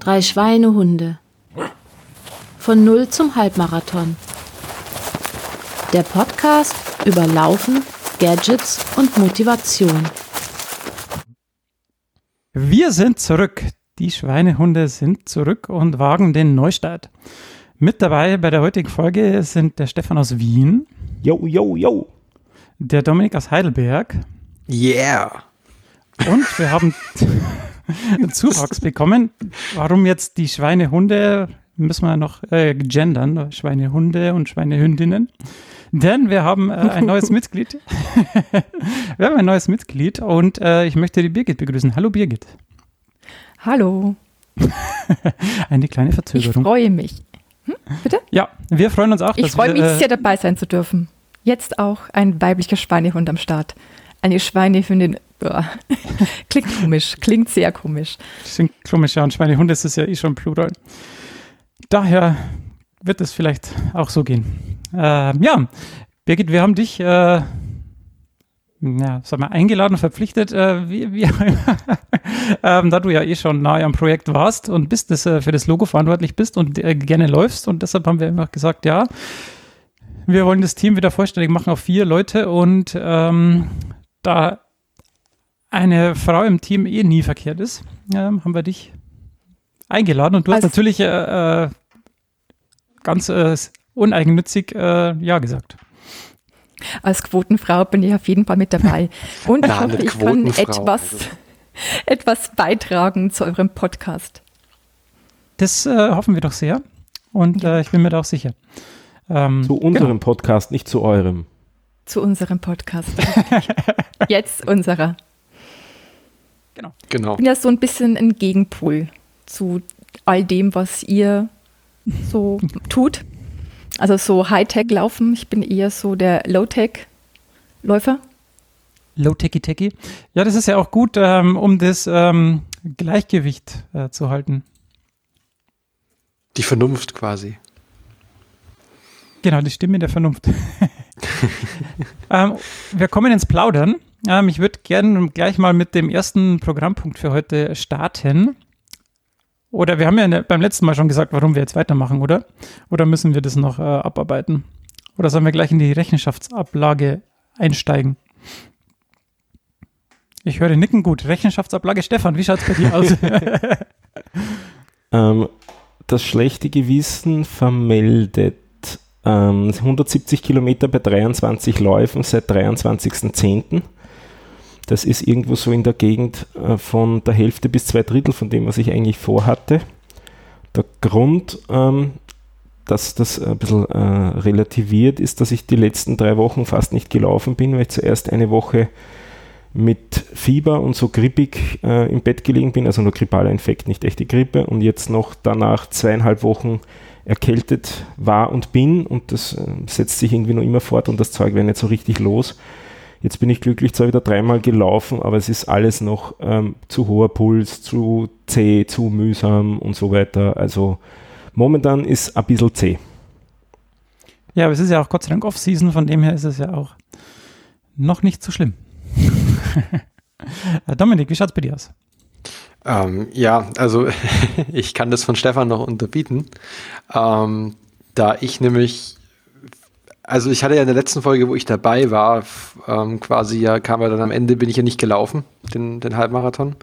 Drei Schweinehunde. Von Null zum Halbmarathon. Der Podcast über Laufen, Gadgets und Motivation. Wir sind zurück. Die Schweinehunde sind zurück und wagen den Neustart. Mit dabei bei der heutigen Folge sind der Stefan aus Wien. Yo, yo, yo. Der Dominik aus Heidelberg. Yeah. Und wir haben Zuwachs bekommen. Warum jetzt die Schweinehunde? Müssen wir noch äh, gendern. Schweinehunde und Schweinehündinnen. Denn wir haben äh, ein neues Mitglied. wir haben ein neues Mitglied und äh, ich möchte die Birgit begrüßen. Hallo Birgit. Hallo. Eine kleine Verzögerung. Ich freue mich. Hm? Bitte? Ja, wir freuen uns auch. Ich freue mich äh, sehr dabei sein zu dürfen. Jetzt auch ein weiblicher Schweinehund am Start. Eine Schweinehündin. klingt komisch, klingt sehr komisch. Klingt komisch, ja. Und Schweinehund ist es ja eh schon Plural. Daher wird es vielleicht auch so gehen. Äh, ja, Birgit, wir haben dich äh, ja, sag mal, eingeladen, verpflichtet, äh, wie, wie ähm, da du ja eh schon nahe am Projekt warst und bist, das, äh, für das Logo verantwortlich bist und äh, gerne läufst. Und deshalb haben wir einfach gesagt, ja, wir wollen das Team wieder vollständig machen auf vier Leute und ähm, da eine Frau im Team eh nie verkehrt ist, ähm, haben wir dich eingeladen und du also, hast natürlich äh, äh ganz äh, uneigennützig äh, Ja gesagt. Als Quotenfrau bin ich auf jeden Fall mit dabei. Und ich hoffe, ich kann etwas, etwas beitragen zu eurem Podcast. Das äh, hoffen wir doch sehr. Und äh, ich bin mir da auch sicher. Ähm, zu unserem genau. Podcast, nicht zu eurem. Zu unserem Podcast. Jetzt unserer. Genau. genau. Ich bin ja so ein bisschen ein Gegenpol zu all dem, was ihr so tut. Also so Hightech laufen. Ich bin eher so der Low-Tech-Läufer. Low-Techy-Techy. Ja, das ist ja auch gut, ähm, um das ähm, Gleichgewicht äh, zu halten. Die Vernunft quasi. Genau, die Stimme der Vernunft. ähm, wir kommen ins Plaudern. Ähm, ich würde gerne gleich mal mit dem ersten Programmpunkt für heute starten. Oder wir haben ja beim letzten Mal schon gesagt, warum wir jetzt weitermachen, oder? Oder müssen wir das noch äh, abarbeiten? Oder sollen wir gleich in die Rechenschaftsablage einsteigen? Ich höre Nicken gut. Rechenschaftsablage. Stefan, wie schaut es bei dir aus? ähm, das schlechte Gewissen vermeldet ähm, 170 Kilometer bei 23 Läufen seit 23.10. Das ist irgendwo so in der Gegend äh, von der Hälfte bis zwei Drittel von dem, was ich eigentlich vorhatte. Der Grund, ähm, dass das ein bisschen äh, relativiert, ist, dass ich die letzten drei Wochen fast nicht gelaufen bin, weil ich zuerst eine Woche mit Fieber und so grippig äh, im Bett gelegen bin, also nur grippaler Infekt, nicht echte Grippe, und jetzt noch danach zweieinhalb Wochen erkältet war und bin und das äh, setzt sich irgendwie noch immer fort und das Zeug wäre nicht so richtig los. Jetzt bin ich glücklich zwar wieder dreimal gelaufen, aber es ist alles noch ähm, zu hoher Puls, zu zäh, zu mühsam und so weiter. Also momentan ist ein bisschen zäh. Ja, aber es ist ja auch Gott sei Dank Off-Season, von dem her ist es ja auch noch nicht so schlimm. Dominik, wie schaut es bei dir aus? Ähm, ja, also ich kann das von Stefan noch unterbieten. Ähm, da ich nämlich also ich hatte ja in der letzten Folge, wo ich dabei war, ähm, quasi ja, kam er dann am Ende, bin ich ja nicht gelaufen, den, den Halbmarathon.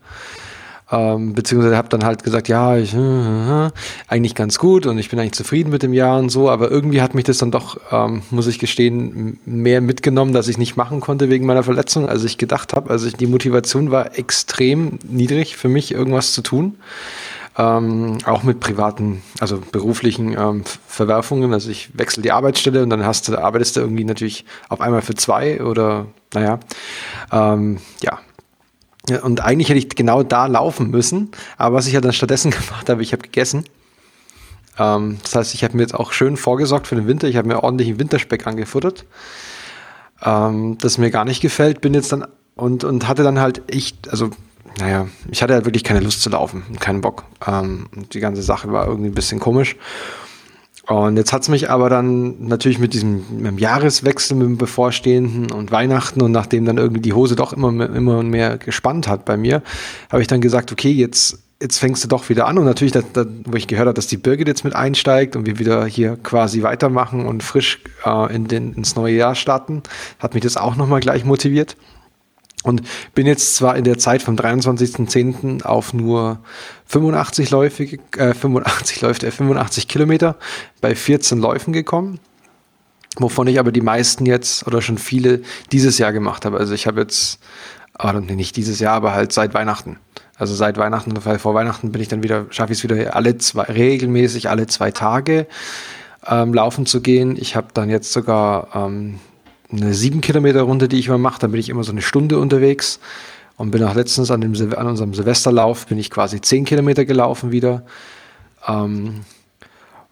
Ähm, beziehungsweise habe dann halt gesagt, ja, ich, äh, eigentlich ganz gut und ich bin eigentlich zufrieden mit dem Jahr und so, aber irgendwie hat mich das dann doch, ähm, muss ich gestehen, mehr mitgenommen, dass ich nicht machen konnte wegen meiner Verletzung, als ich gedacht habe. Also ich, die Motivation war extrem niedrig für mich, irgendwas zu tun ähm, auch mit privaten, also beruflichen ähm, Verwerfungen. Also ich wechsle die Arbeitsstelle und dann hast du, arbeitest du irgendwie natürlich auf einmal für zwei oder naja, ähm, ja. Und eigentlich hätte ich genau da laufen müssen, aber was ich ja dann stattdessen gemacht habe, ich habe gegessen. Ähm, das heißt, ich habe mir jetzt auch schön vorgesorgt für den Winter. Ich habe mir ordentlichen Winterspeck angefuttert, ähm, das mir gar nicht gefällt. Bin jetzt dann und, und hatte dann halt echt, also naja, ich hatte halt wirklich keine Lust zu laufen, keinen Bock. Ähm, die ganze Sache war irgendwie ein bisschen komisch. Und jetzt hat es mich aber dann natürlich mit diesem mit dem Jahreswechsel, mit dem bevorstehenden und Weihnachten und nachdem dann irgendwie die Hose doch immer, immer mehr gespannt hat bei mir, habe ich dann gesagt, okay, jetzt jetzt fängst du doch wieder an und natürlich, das, das, wo ich gehört habe, dass die Birgit jetzt mit einsteigt und wir wieder hier quasi weitermachen und frisch äh, in den, ins neue Jahr starten, hat mich das auch nochmal gleich motiviert. Und bin jetzt zwar in der Zeit vom 23.10. auf nur 85 Läufe, äh, 85 Läufe, äh, 85 Kilometer bei 14 Läufen gekommen, wovon ich aber die meisten jetzt oder schon viele dieses Jahr gemacht habe. Also ich habe jetzt, oder nicht dieses Jahr, aber halt seit Weihnachten. Also seit Weihnachten, vor Weihnachten bin ich dann wieder, schaffe ich es wieder alle zwei, regelmäßig alle zwei Tage ähm, laufen zu gehen. Ich habe dann jetzt sogar ähm, eine sieben Kilometer Runde, die ich immer mache. Da bin ich immer so eine Stunde unterwegs und bin auch letztens an, dem, an unserem Silvesterlauf bin ich quasi zehn Kilometer gelaufen wieder. Ähm,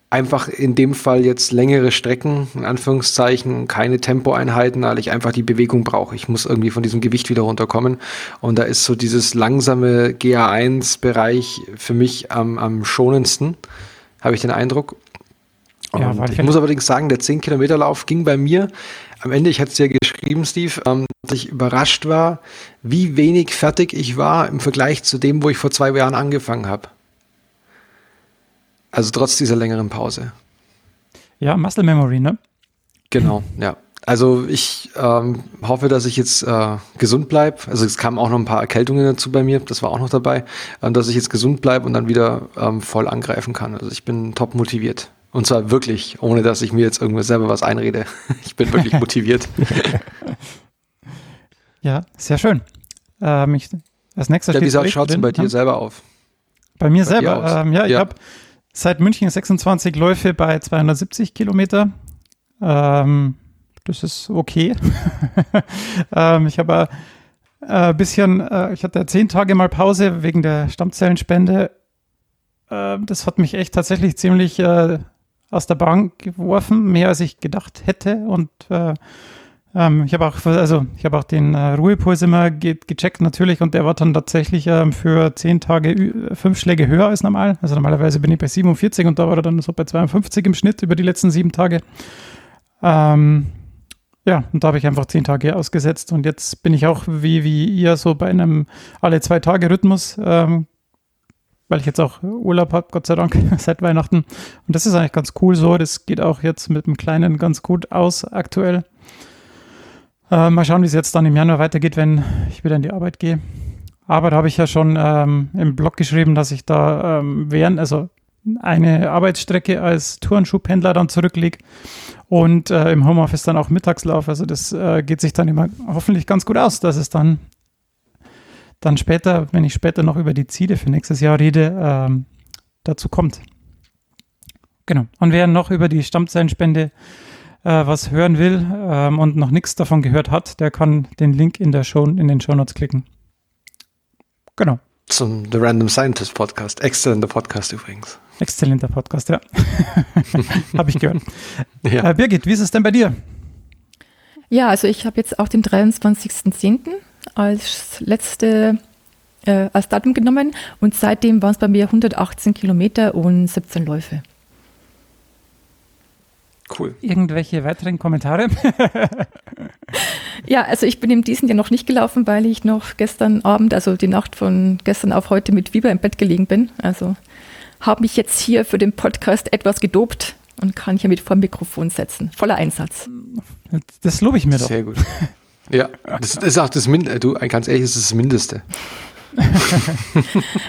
einfach in dem Fall jetzt längere Strecken, in Anführungszeichen, keine Tempoeinheiten, weil ich einfach die Bewegung brauche. Ich muss irgendwie von diesem Gewicht wieder runterkommen. Und da ist so dieses langsame GA1-Bereich für mich am, am schonendsten, habe ich den Eindruck. Ja, ich muss allerdings sagen, der 10-Kilometer-Lauf ging bei mir am Ende, ich hatte es ja geschrieben, Steve, ähm, dass ich überrascht war, wie wenig fertig ich war im Vergleich zu dem, wo ich vor zwei Jahren angefangen habe. Also trotz dieser längeren Pause. Ja, Muscle Memory, ne? Genau, ja. Also ich ähm, hoffe, dass ich jetzt äh, gesund bleibe. Also es kamen auch noch ein paar Erkältungen dazu bei mir, das war auch noch dabei, ähm, dass ich jetzt gesund bleibe und dann wieder ähm, voll angreifen kann. Also ich bin top motiviert. Und zwar wirklich, ohne dass ich mir jetzt irgendwo selber was einrede. Ich bin wirklich motiviert. ja, sehr schön. Ähm, ich, als nächstes ja, wie schaut es denn bei dir selber auf? Bei mir bei selber? Ähm, ja, ich habe seit München 26 Läufe bei 270 Kilometer. Ähm, das ist okay. ähm, ich habe ein äh, bisschen, äh, ich hatte zehn Tage mal Pause wegen der Stammzellenspende. Äh, das hat mich echt tatsächlich ziemlich äh, aus der Bank geworfen, mehr als ich gedacht hätte. Und äh, ähm, ich habe auch, also ich habe auch den äh, Ruhepuls immer ge gecheckt natürlich und der war dann tatsächlich ähm, für zehn Tage fünf Schläge höher als normal. Also normalerweise bin ich bei 47 und da war er dann so bei 52 im Schnitt über die letzten sieben Tage. Ähm, ja, und da habe ich einfach zehn Tage ausgesetzt und jetzt bin ich auch wie, wie ihr so bei einem alle zwei Tage Rhythmus ähm, weil ich jetzt auch Urlaub habe, Gott sei Dank, seit Weihnachten. Und das ist eigentlich ganz cool so. Das geht auch jetzt mit dem Kleinen ganz gut aus aktuell. Äh, mal schauen, wie es jetzt dann im Januar weitergeht, wenn ich wieder in die Arbeit gehe. Aber da habe ich ja schon ähm, im Blog geschrieben, dass ich da ähm, während, also eine Arbeitsstrecke als Turnschuhpendler dann zurücklege und äh, im Homeoffice dann auch Mittagslauf. Also das äh, geht sich dann immer hoffentlich ganz gut aus, dass es dann dann später, wenn ich später noch über die Ziele für nächstes Jahr rede, ähm, dazu kommt. Genau. Und wer noch über die Stammzellenspende äh, was hören will ähm, und noch nichts davon gehört hat, der kann den Link in, der Show, in den Show Notes klicken. Genau. Zum The Random Scientist Podcast. Exzellenter Podcast übrigens. Exzellenter Podcast, ja. habe ich gehört. Ja. Äh, Birgit, wie ist es denn bei dir? Ja, also ich habe jetzt auch den 23.10 als letzte äh, als Datum genommen und seitdem waren es bei mir 118 Kilometer und 17 Läufe. Cool. Irgendwelche weiteren Kommentare? ja, also ich bin in diesem Jahr noch nicht gelaufen, weil ich noch gestern Abend, also die Nacht von gestern auf heute mit Fieber im Bett gelegen bin. Also habe mich jetzt hier für den Podcast etwas gedopt und kann hier mit vor dem Mikrofon setzen. Voller Einsatz. Das lobe ich mir doch. Sehr gut. Ja, das ist auch das Mindeste. Du, ganz ehrlich, das ist das Mindeste.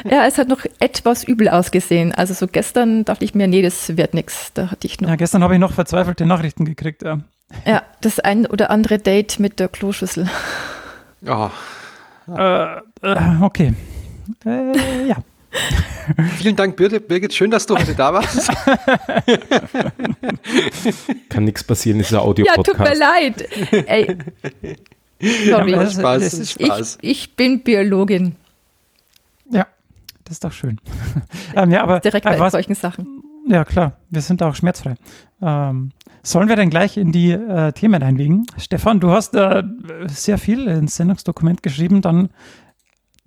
ja, es hat noch etwas übel ausgesehen. Also so gestern dachte ich mir, nee, das wird nichts. Da hatte ich noch. Ja, gestern habe ich noch verzweifelte Nachrichten gekriegt. Ja. ja, das ein oder andere Date mit der Kloschüssel. Oh. Äh, äh, okay. Äh, ja. Vielen Dank, Birgit. Schön, dass du heute da warst. Kann nichts passieren, ist ein Audio-Podcast. Ja, tut mir leid. Ey. Sorry. Ja, Spaß, das ist Spaß. Ich, ich, bin Biologin. Ja, das ist doch schön. ähm, ja, aber, Direkt bei was, solchen Sachen. Ja, klar. Wir sind auch schmerzfrei. Ähm, sollen wir dann gleich in die äh, Themen einlegen? Stefan, du hast äh, sehr viel ins Sendungsdokument geschrieben. Dann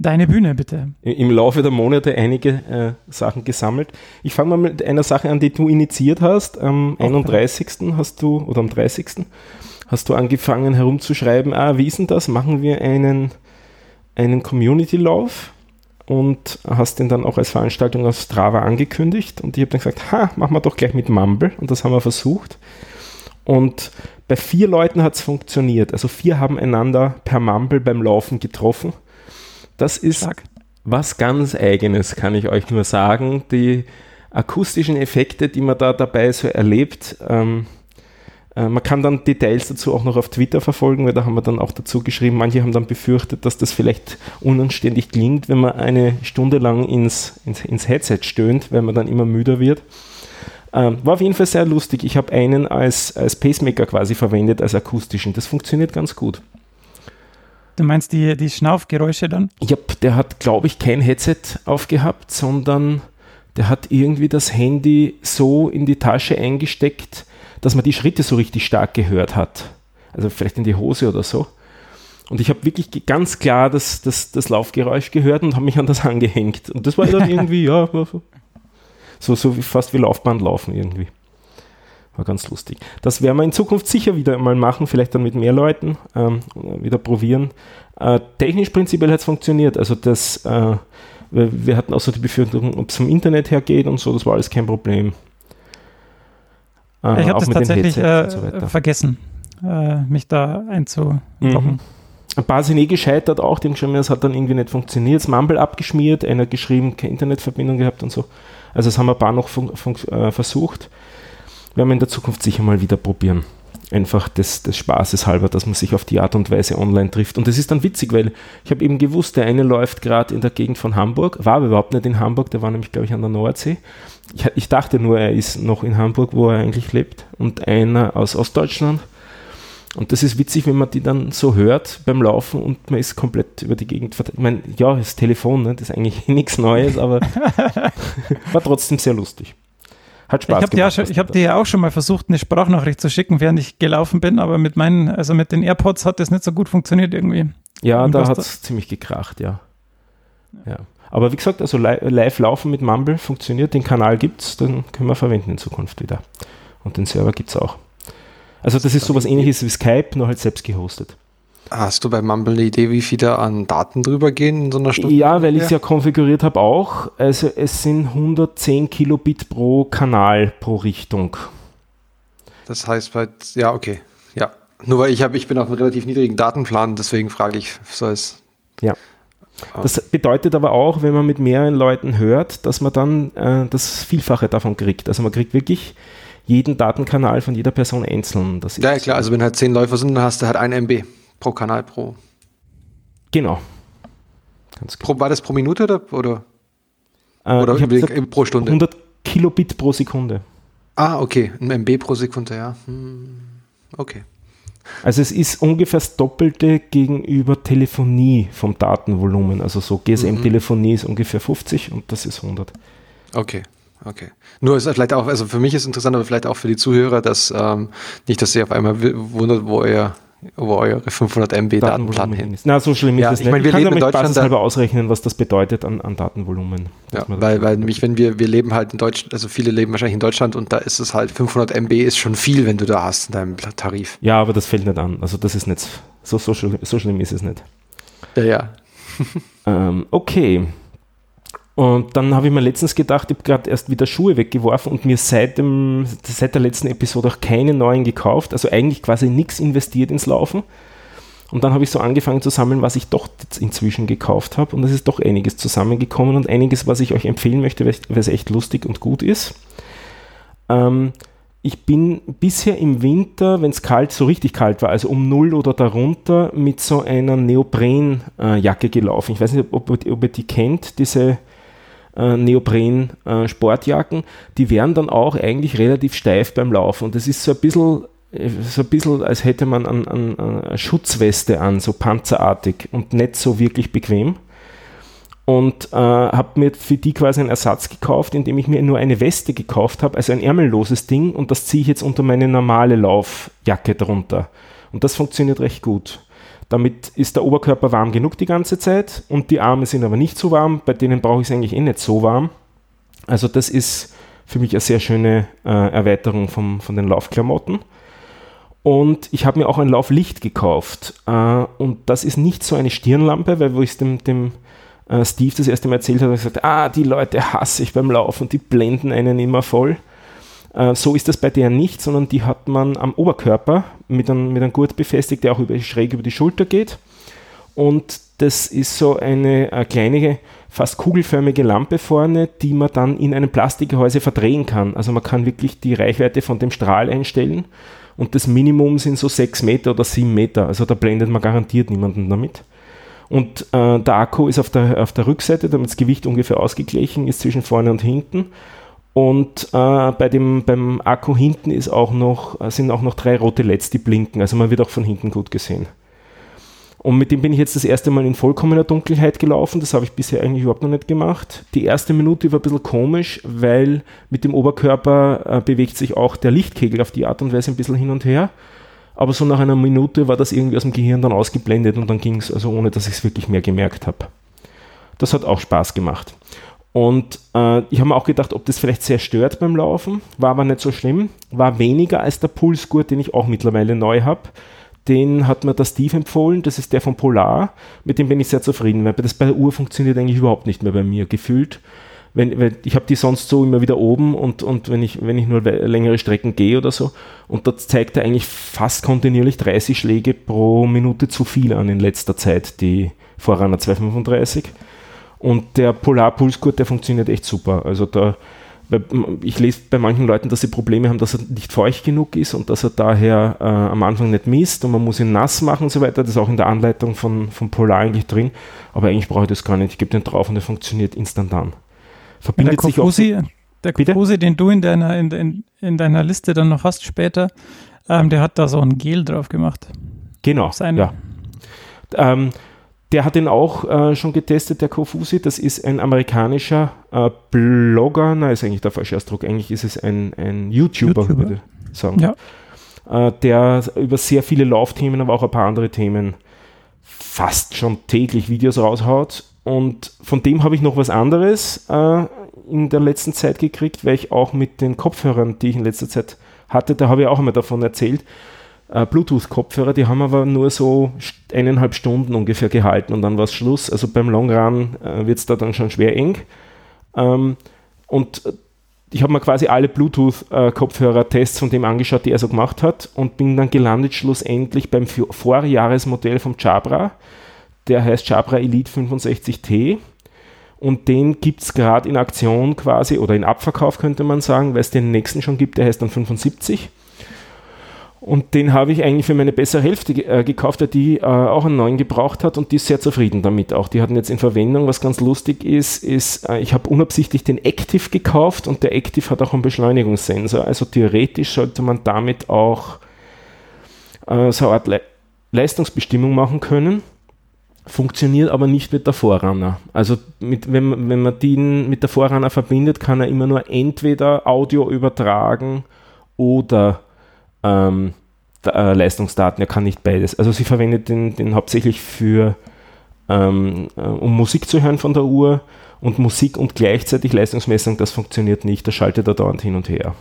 Deine Bühne, bitte. Im Laufe der Monate einige äh, Sachen gesammelt. Ich fange mal mit einer Sache an, die du initiiert hast. Am okay. 31. hast du, oder am 30. hast du angefangen herumzuschreiben, ah, wie ist denn das? Machen wir einen, einen Community-Lauf? und hast den dann auch als Veranstaltung aus Strava angekündigt. Und ich habe dann gesagt, ha, machen wir doch gleich mit Mumble. Und das haben wir versucht. Und bei vier Leuten hat es funktioniert. Also vier haben einander per Mumble beim Laufen getroffen. Das ist Stark. was ganz Eigenes, kann ich euch nur sagen. Die akustischen Effekte, die man da dabei so erlebt, ähm, äh, man kann dann Details dazu auch noch auf Twitter verfolgen, weil da haben wir dann auch dazu geschrieben, manche haben dann befürchtet, dass das vielleicht unanständig klingt, wenn man eine Stunde lang ins, ins, ins Headset stöhnt, weil man dann immer müder wird. Ähm, war auf jeden Fall sehr lustig. Ich habe einen als, als Pacemaker quasi verwendet, als akustischen. Das funktioniert ganz gut. Du meinst die, die Schnaufgeräusche dann? Ja, der hat, glaube ich, kein Headset aufgehabt, sondern der hat irgendwie das Handy so in die Tasche eingesteckt, dass man die Schritte so richtig stark gehört hat. Also vielleicht in die Hose oder so. Und ich habe wirklich ganz klar das, das, das Laufgeräusch gehört und habe mich an das angehängt. Und das war dann irgendwie, ja, so, so wie, fast wie Laufband laufen irgendwie. War ganz lustig. Das werden wir in Zukunft sicher wieder mal machen, vielleicht dann mit mehr Leuten, ähm, wieder probieren. Äh, technisch prinzipiell hat es funktioniert. Also das, äh, wir, hatten auch so die Befürchtung, ob es vom Internet her geht und so, das war alles kein Problem. Äh, ich habe das tatsächlich äh, so vergessen, äh, mich da einzuloggen. Mhm. Ein paar sind eh gescheitert auch, haben geschrieben, es hat dann irgendwie nicht funktioniert. Das Mumble abgeschmiert, einer geschrieben, keine Internetverbindung gehabt und so. Also das haben ein paar noch äh, versucht. Werden wir in der Zukunft sicher mal wieder probieren. Einfach des, des Spaßes halber, dass man sich auf die Art und Weise online trifft. Und das ist dann witzig, weil ich habe eben gewusst, der eine läuft gerade in der Gegend von Hamburg, war aber überhaupt nicht in Hamburg, der war nämlich, glaube ich, an der Nordsee ich, ich, dachte nur, er ist noch in Hamburg, wo er eigentlich lebt, und einer aus Ostdeutschland. Und das ist witzig, wenn man die dann so hört beim Laufen und man ist komplett über die Gegend verteilt. Ich meine, ja, das Telefon, ne, das ist eigentlich nichts Neues, aber war trotzdem sehr lustig. Hat Spaß ich gemacht. Ja ich habe dir ja auch schon mal versucht, eine Sprachnachricht zu schicken, während ich gelaufen bin, aber mit meinen, also mit den AirPods hat das nicht so gut funktioniert irgendwie. Ja, und da hat es ziemlich gekracht, ja. ja. Aber wie gesagt, also live laufen mit Mumble funktioniert, den Kanal gibt es, den können wir verwenden in Zukunft wieder. Und den Server gibt es auch. Also das ist sowas ähnliches wie Skype, nur halt selbst gehostet. Hast du bei Mumble eine Idee, wie viel da an Daten drüber gehen in so einer Stunde? Ja, weil ich es ja konfiguriert habe auch. Also es sind 110 Kilobit pro Kanal pro Richtung. Das heißt, bei, ja, okay. Ja. Nur weil ich habe, ich bin auf einem relativ niedrigen Datenplan, deswegen frage ich, soll es. Ja. Das bedeutet aber auch, wenn man mit mehreren Leuten hört, dass man dann äh, das Vielfache davon kriegt. Also man kriegt wirklich jeden Datenkanal von jeder Person einzeln. Das ja, klar, also wenn halt zehn Läufer sind, dann hast du halt ein MB pro Kanal pro. Genau. Ganz pro, war das pro Minute oder? Oder, äh, oder gesagt, pro Stunde? 100 Kilobit pro Sekunde. Ah, okay. Ein MB pro Sekunde, ja. Hm, okay. Also es ist ungefähr das Doppelte gegenüber Telefonie vom Datenvolumen. Also so GSM-Telefonie mhm. ist ungefähr 50 und das ist 100. Okay. Okay. Nur ist vielleicht auch, also für mich ist interessant, aber vielleicht auch für die Zuhörer, dass ähm, nicht, dass ihr auf einmal wundert, wo ihr wo eure 500 MB Datenplan hin ist. Na, so schlimm ist ja, es nicht. Ich, mein, wir ich kann leben in Deutschland halber ausrechnen, was das bedeutet an, an Datenvolumen. Ja, weil, weil nämlich, wenn wir, wir leben halt in Deutschland, also viele leben wahrscheinlich in Deutschland und da ist es halt 500 MB ist schon viel, wenn du da hast in deinem Tarif. Ja, aber das fällt nicht an. Also das ist nicht, so, so, schlimm, so schlimm ist es nicht. Ja, ja. ähm, okay. Und dann habe ich mir letztens gedacht, ich habe gerade erst wieder Schuhe weggeworfen und mir seit, dem, seit der letzten Episode auch keine neuen gekauft. Also eigentlich quasi nichts investiert ins Laufen. Und dann habe ich so angefangen zu sammeln, was ich doch inzwischen gekauft habe. Und es ist doch einiges zusammengekommen und einiges, was ich euch empfehlen möchte, weil es echt lustig und gut ist. Ähm, ich bin bisher im Winter, wenn es kalt, so richtig kalt war, also um null oder darunter, mit so einer Neoprenjacke äh, gelaufen. Ich weiß nicht, ob, ob, ihr die kennt, diese äh, Neopren-Sportjacken, äh, die wären dann auch eigentlich relativ steif beim Laufen. Und das ist so ein bisschen, äh, so ein bisschen als hätte man an, an, an eine Schutzweste an, so panzerartig und nicht so wirklich bequem. Und äh, habe mir für die quasi einen Ersatz gekauft, indem ich mir nur eine Weste gekauft habe, also ein ärmelloses Ding, und das ziehe ich jetzt unter meine normale Laufjacke drunter. Und das funktioniert recht gut. Damit ist der Oberkörper warm genug die ganze Zeit und die Arme sind aber nicht so warm. Bei denen brauche ich es eigentlich eh nicht so warm. Also das ist für mich eine sehr schöne äh, Erweiterung vom, von den Laufklamotten. Und ich habe mir auch ein Lauflicht gekauft. Äh, und das ist nicht so eine Stirnlampe, weil wo ich es dem, dem äh, Steve das erste Mal erzählt hat, hat er gesagt, ah, die Leute hasse ich beim Laufen, die blenden einen immer voll. Äh, so ist das bei der nicht, sondern die hat man am Oberkörper mit einem, mit einem Gurt befestigt, der auch über, schräg über die Schulter geht. Und das ist so eine, eine kleine, fast kugelförmige Lampe vorne, die man dann in einem Plastikgehäuse verdrehen kann. Also man kann wirklich die Reichweite von dem Strahl einstellen und das Minimum sind so 6 Meter oder 7 Meter. Also da blendet man garantiert niemanden damit. Und äh, der Akku ist auf der, auf der Rückseite, damit das Gewicht ungefähr ausgeglichen ist zwischen vorne und hinten. Und äh, bei dem, beim Akku hinten ist auch noch, sind auch noch drei rote LEDs, die blinken. Also man wird auch von hinten gut gesehen. Und mit dem bin ich jetzt das erste Mal in vollkommener Dunkelheit gelaufen. Das habe ich bisher eigentlich überhaupt noch nicht gemacht. Die erste Minute war ein bisschen komisch, weil mit dem Oberkörper äh, bewegt sich auch der Lichtkegel auf die Art und Weise ein bisschen hin und her. Aber so nach einer Minute war das irgendwie aus dem Gehirn dann ausgeblendet und dann ging es, also ohne dass ich es wirklich mehr gemerkt habe. Das hat auch Spaß gemacht. Und äh, ich habe mir auch gedacht, ob das vielleicht sehr stört beim Laufen. War aber nicht so schlimm. War weniger als der Pulsgurt, den ich auch mittlerweile neu habe den hat mir der Steve empfohlen, das ist der von Polar, mit dem bin ich sehr zufrieden, weil das bei der Uhr funktioniert eigentlich überhaupt nicht mehr bei mir, gefühlt. Wenn, wenn, ich habe die sonst so immer wieder oben und, und wenn, ich, wenn ich nur längere Strecken gehe oder so, und da zeigt er eigentlich fast kontinuierlich 30 Schläge pro Minute zu viel an in letzter Zeit, die Vorrunner 235. Und der Polar Pulsgurt, der funktioniert echt super. Also da ich lese bei manchen Leuten, dass sie Probleme haben, dass er nicht feucht genug ist und dass er daher äh, am Anfang nicht misst und man muss ihn nass machen und so weiter. Das ist auch in der Anleitung von, von Polar eigentlich drin, aber eigentlich brauche ich das gar nicht. Ich gebe den drauf und der funktioniert instantan. Verbindet der sich Kofusi, auch. Der Kofusi, den du in deiner, in, in, in, deiner Liste dann noch hast später, ähm, der hat da so ein Gel drauf gemacht. Genau. Ja. Ähm, der hat ihn auch äh, schon getestet, der Kofusi. Das ist ein amerikanischer äh, Blogger, nein, ist eigentlich der falsche Ausdruck. Eigentlich ist es ein, ein YouTuber, YouTuber, würde ich sagen. Ja. Äh, der über sehr viele Laufthemen, aber auch ein paar andere Themen fast schon täglich Videos raushaut. Und von dem habe ich noch was anderes äh, in der letzten Zeit gekriegt, weil ich auch mit den Kopfhörern, die ich in letzter Zeit hatte, da habe ich auch einmal davon erzählt, äh, Bluetooth-Kopfhörer, die haben aber nur so eineinhalb Stunden ungefähr gehalten und dann war es Schluss. Also beim Long Run äh, wird es da dann schon schwer eng. Ähm, und äh, ich habe mir quasi alle Bluetooth-Kopfhörer-Tests von dem angeschaut, die er so gemacht hat und bin dann gelandet schlussendlich beim Vorjahresmodell vom Jabra. Der heißt Jabra Elite 65T. Und den gibt es gerade in Aktion quasi oder in Abverkauf könnte man sagen, weil es den nächsten schon gibt, der heißt dann 75. Und den habe ich eigentlich für meine bessere Hälfte äh, gekauft, die äh, auch einen neuen gebraucht hat und die ist sehr zufrieden damit auch. Die hatten jetzt in Verwendung, was ganz lustig ist, ist, äh, ich habe unabsichtlich den Active gekauft und der Active hat auch einen Beschleunigungssensor. Also theoretisch sollte man damit auch äh, so eine Art Le Leistungsbestimmung machen können. Funktioniert aber nicht mit der Vorrunner. Also mit, wenn, wenn man den mit der Vorrunner verbindet, kann er immer nur entweder Audio übertragen oder ähm, äh, Leistungsdaten, er kann nicht beides. Also sie verwendet den, den hauptsächlich für, ähm, äh, um Musik zu hören von der Uhr und Musik und gleichzeitig Leistungsmessung, das funktioniert nicht, da schaltet er dauernd hin und her.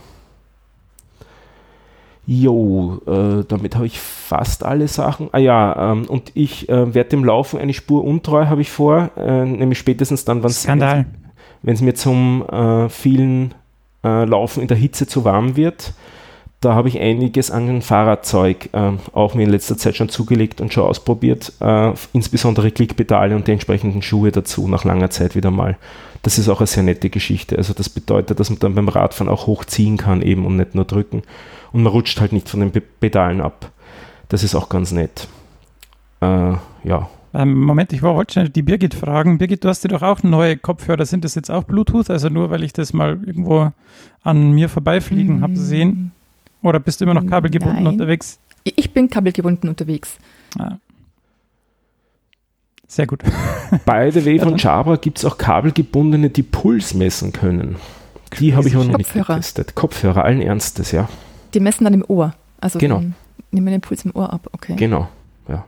Jo, äh, damit habe ich fast alle Sachen. Ah ja, ähm, und ich äh, werde dem Laufen eine Spur untreu, habe ich vor, äh, nämlich spätestens dann, wenn es mir zum äh, vielen äh, Laufen in der Hitze zu warm wird da habe ich einiges an Fahrradzeug äh, auch mir in letzter Zeit schon zugelegt und schon ausprobiert, äh, insbesondere Klickpedale und die entsprechenden Schuhe dazu nach langer Zeit wieder mal. Das ist auch eine sehr nette Geschichte. Also das bedeutet, dass man dann beim Radfahren auch hochziehen kann eben und nicht nur drücken. Und man rutscht halt nicht von den Pedalen ab. Das ist auch ganz nett. Äh, ja. Ähm, Moment, ich wollte schnell die Birgit fragen. Birgit, du hast dir doch auch neue Kopfhörer. Sind das jetzt auch Bluetooth? Also nur, weil ich das mal irgendwo an mir vorbeifliegen mhm. habe sehen. Oder bist du immer noch kabelgebunden Nein. unterwegs? Ich bin kabelgebunden unterwegs. Ah. Sehr gut. By the way, von Jabra gibt es auch kabelgebundene, die Puls messen können. Die habe ich auch noch nicht getestet. Kopfhörer, allen Ernstes, ja. Die messen dann im Ohr. Also genau. nehmen den Puls im Ohr ab, okay. Genau, ja.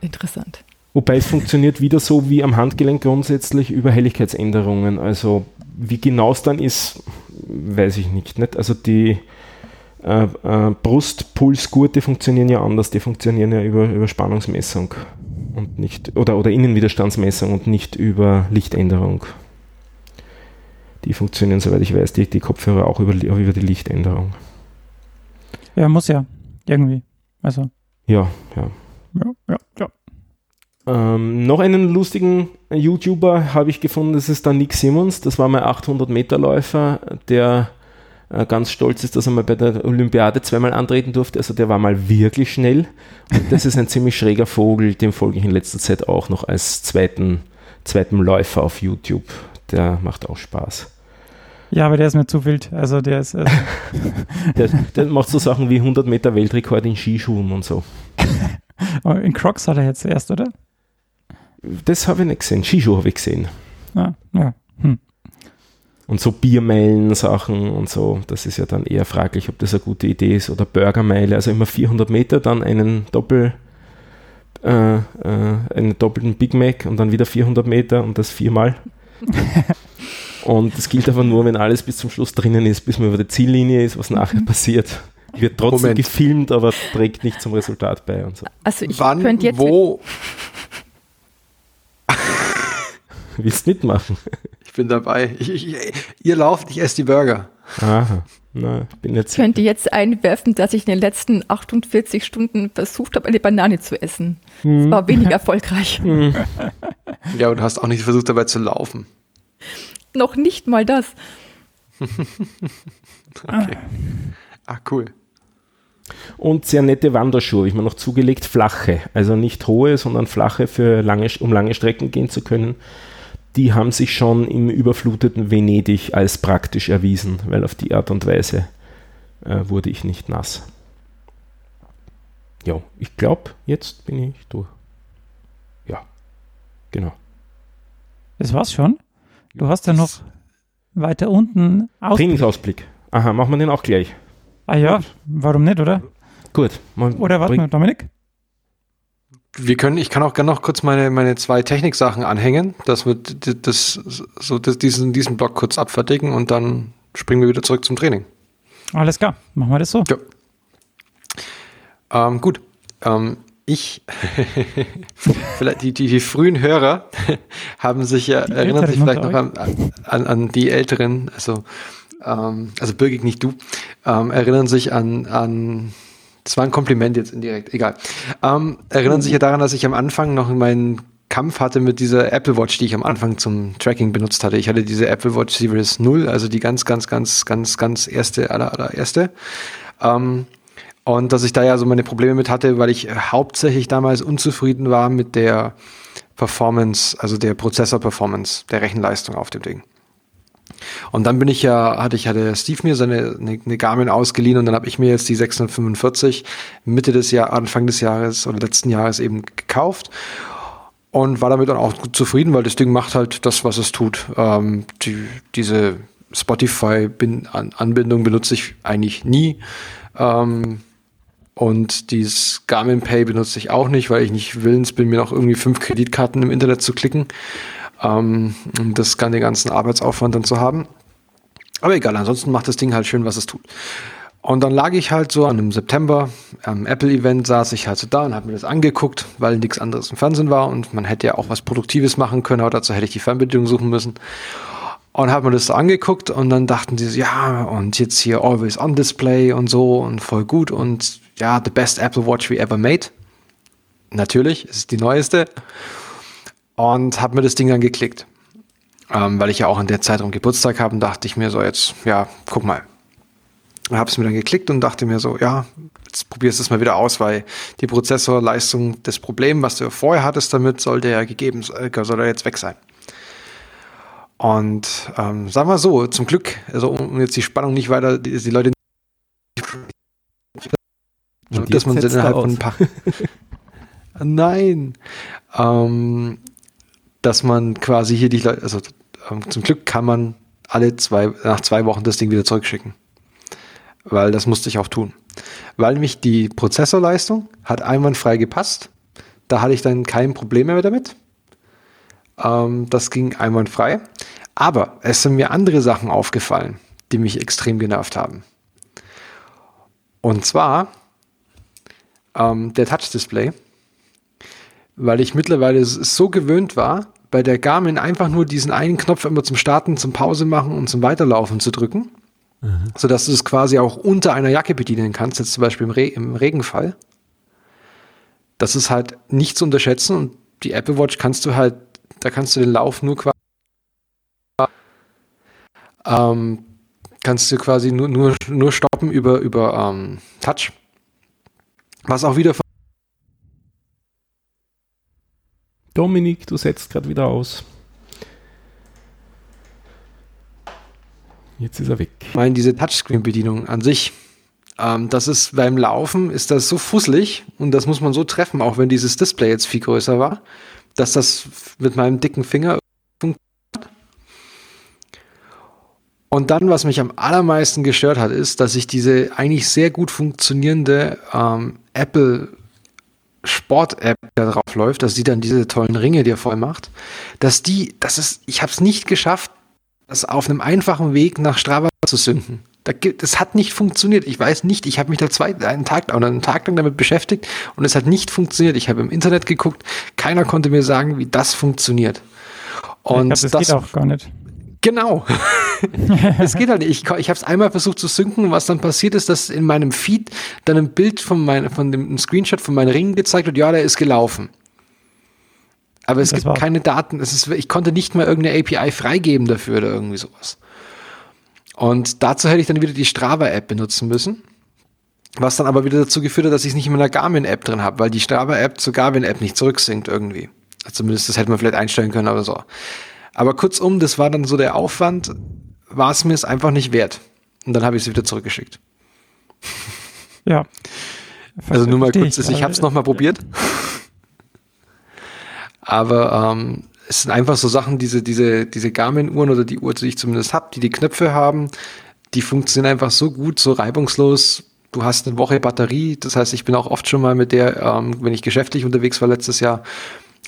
Interessant. Wobei es funktioniert wieder so wie am Handgelenk grundsätzlich über Helligkeitsänderungen. Also wie genau es dann ist, weiß ich nicht. nicht? Also die äh, äh, Brustpulsgurte funktionieren ja anders, die funktionieren ja über, über Spannungsmessung und nicht, oder, oder Innenwiderstandsmessung und nicht über Lichtänderung. Die funktionieren, soweit ich weiß, die, die Kopfhörer auch über, über die Lichtänderung. Ja, muss ja. Irgendwie. Also. Ja, ja. Ja, ja, ja. Ähm, noch einen lustigen YouTuber habe ich gefunden, das ist der Nick Simmons, das war mein 800-Meter-Läufer, der äh, ganz stolz ist, dass er mal bei der Olympiade zweimal antreten durfte. Also der war mal wirklich schnell. Und das ist ein ziemlich schräger Vogel, dem folge ich in letzter Zeit auch noch als zweiten, zweiten Läufer auf YouTube. Der macht auch Spaß. Ja, aber der ist mir zu wild. Also der ist. Äh der, der, macht so Sachen wie 100 Meter Weltrekord in Skischuhen und so. in Crocs hat er jetzt erst, oder? Das habe ich nicht gesehen. Skischuhe habe ich gesehen. Ah, ja. Hm. Und so Biermeilen-Sachen und so, das ist ja dann eher fraglich, ob das eine gute Idee ist. Oder Burgermeile, also immer 400 Meter, dann einen Doppel, äh, äh, einen doppelten Big Mac und dann wieder 400 Meter und das viermal. und das gilt aber nur, wenn alles bis zum Schluss drinnen ist, bis man über die Ziellinie ist, was nachher mhm. passiert. Wird trotzdem Moment. gefilmt, aber trägt nicht zum Resultat bei und so. Also ich Wann, könnte jetzt wo Willst mitmachen? Ich bin dabei. Ich, ich, ihr lauft, ich esse die Burger. Aha. Na, bin jetzt ich könnte jetzt einwerfen, dass ich in den letzten 48 Stunden versucht habe, eine Banane zu essen. Hm. Das war weniger erfolgreich. Hm. Ja, und du hast auch nicht versucht, dabei zu laufen. Noch nicht mal das. okay. Ah, cool. Und sehr nette Wanderschuhe, habe ich mir noch zugelegt, flache. Also nicht hohe, sondern flache, für lange, um lange Strecken gehen zu können die haben sich schon im überfluteten Venedig als praktisch erwiesen, weil auf die Art und Weise äh, wurde ich nicht nass. Ja, ich glaube, jetzt bin ich durch. Ja, genau. Das war's schon. Du hast ja noch weiter unten Ausblick. Trainingsausblick. Aha, machen wir den auch gleich. Ah ja, warum nicht, oder? Gut. Oder warte mal, Dominik? Wir können, ich kann auch gerne noch kurz meine, meine zwei Techniksachen anhängen, dass wir das, so das, diesen, diesen Block kurz abfertigen und dann springen wir wieder zurück zum Training. Alles klar, machen wir das so. Ja. Ähm, gut. Ähm, ich, vielleicht die, die, die, frühen Hörer haben sich ja, die erinnern sich vielleicht noch an, an, an, die Älteren, also, ähm, also Birgit, nicht du, ähm, erinnern sich an, an das war ein Kompliment jetzt indirekt, egal. Ähm, erinnern sich ja daran, dass ich am Anfang noch meinen Kampf hatte mit dieser Apple Watch, die ich am Anfang zum Tracking benutzt hatte. Ich hatte diese Apple Watch Series 0, also die ganz, ganz, ganz, ganz, ganz erste, aller, allererste. Ähm, und dass ich da ja so meine Probleme mit hatte, weil ich hauptsächlich damals unzufrieden war mit der Performance, also der Prozessor-Performance, der Rechenleistung auf dem Ding. Und dann bin ich ja, hatte ich hatte Steve mir seine eine, eine Garmin ausgeliehen und dann habe ich mir jetzt die 645 Mitte des Jahr, Anfang des Jahres oder letzten Jahres eben gekauft und war damit dann auch gut zufrieden, weil das Ding macht halt das, was es tut. Ähm, die, diese Spotify-Anbindung benutze ich eigentlich nie. Ähm, und dieses Garmin Pay benutze ich auch nicht, weil ich nicht willens bin, mir noch irgendwie fünf Kreditkarten im Internet zu klicken um das den ganzen Arbeitsaufwand dann zu haben. Aber egal, ansonsten macht das Ding halt schön, was es tut. Und dann lag ich halt so an einem September am Apple-Event, saß ich halt so da und habe mir das angeguckt, weil nichts anderes im Fernsehen war und man hätte ja auch was Produktives machen können, aber dazu hätte ich die Fernbedienung suchen müssen. Und habe mir das so angeguckt und dann dachten die so, ja, und jetzt hier Always On Display und so und voll gut und ja, the best Apple Watch we ever made. Natürlich, es ist die neueste und habe mir das Ding dann geklickt. Ähm, weil ich ja auch in der Zeitraum Geburtstag habe, dachte ich mir so jetzt, ja, guck mal. Habe es mir dann geklickt und dachte mir so, ja, jetzt probierst du es mal wieder aus, weil die Prozessorleistung, das Problem, was du vorher hattest damit, sollte ja gegeben, äh, soll jetzt weg sein. Und ähm, sagen wir so, zum Glück, also um jetzt die Spannung nicht weiter, die, die Leute, dass man innerhalb von ein paar. Nein. Ähm, dass man quasi hier die Leute, also ähm, zum Glück kann man alle zwei, nach zwei Wochen das Ding wieder zurückschicken. Weil das musste ich auch tun. Weil nämlich die Prozessorleistung hat einwandfrei gepasst. Da hatte ich dann kein Problem mehr damit. Ähm, das ging einwandfrei. Aber es sind mir andere Sachen aufgefallen, die mich extrem genervt haben. Und zwar ähm, der Touch-Display weil ich mittlerweile so gewöhnt war, bei der Garmin einfach nur diesen einen Knopf immer zum Starten, zum Pause machen und zum Weiterlaufen zu drücken, mhm. sodass du es quasi auch unter einer Jacke bedienen kannst, jetzt zum Beispiel im, Re im Regenfall. Das ist halt nicht zu unterschätzen und die Apple Watch kannst du halt, da kannst du den Lauf nur quasi ähm, kannst du quasi nur, nur, nur stoppen über, über ähm, Touch. Was auch wieder Dominik, du setzt gerade wieder aus. Jetzt ist er weg. Ich meine, diese Touchscreen-Bedienung an sich, ähm, das ist beim Laufen ist das so fusselig und das muss man so treffen, auch wenn dieses Display jetzt viel größer war, dass das mit meinem dicken Finger funktioniert. Und dann, was mich am allermeisten gestört hat, ist, dass ich diese eigentlich sehr gut funktionierende ähm, Apple Sport-App da drauf läuft, dass die dann diese tollen Ringe dir voll macht, dass die, das ist, ich habe es nicht geschafft, das auf einem einfachen Weg nach Strava zu sünden. Das hat nicht funktioniert. Ich weiß nicht, ich habe mich da zwei, einen Tag oder einen Tag lang damit beschäftigt und es hat nicht funktioniert. Ich habe im Internet geguckt, keiner konnte mir sagen, wie das funktioniert. Und glaub, das, das geht auch gar nicht. Genau. Es geht halt nicht. Ich, ich habe es einmal versucht zu synken. Was dann passiert ist, dass in meinem Feed dann ein Bild von, mein, von dem ein Screenshot von meinem Ring gezeigt wird. Ja, der ist gelaufen. Aber es das gibt war. keine Daten. Es ist, ich konnte nicht mal irgendeine API freigeben dafür oder irgendwie sowas. Und dazu hätte ich dann wieder die Strava-App benutzen müssen. Was dann aber wieder dazu geführt hat, dass ich es nicht in meiner Garmin-App drin habe, weil die Strava-App zur Garmin-App nicht zurücksinkt irgendwie. Zumindest das hätte man vielleicht einstellen können oder so. Aber kurzum, das war dann so der Aufwand, war es mir es einfach nicht wert. Und dann habe ich sie wieder zurückgeschickt. Ja. Also nur mal kurz, ich, ich habe es nochmal probiert. Aber ähm, es sind einfach so Sachen, diese, diese, diese Garmin-Uhren oder die Uhr, die ich zumindest habe, die die Knöpfe haben, die funktionieren einfach so gut, so reibungslos. Du hast eine Woche Batterie, das heißt, ich bin auch oft schon mal mit der, ähm, wenn ich geschäftlich unterwegs war letztes Jahr,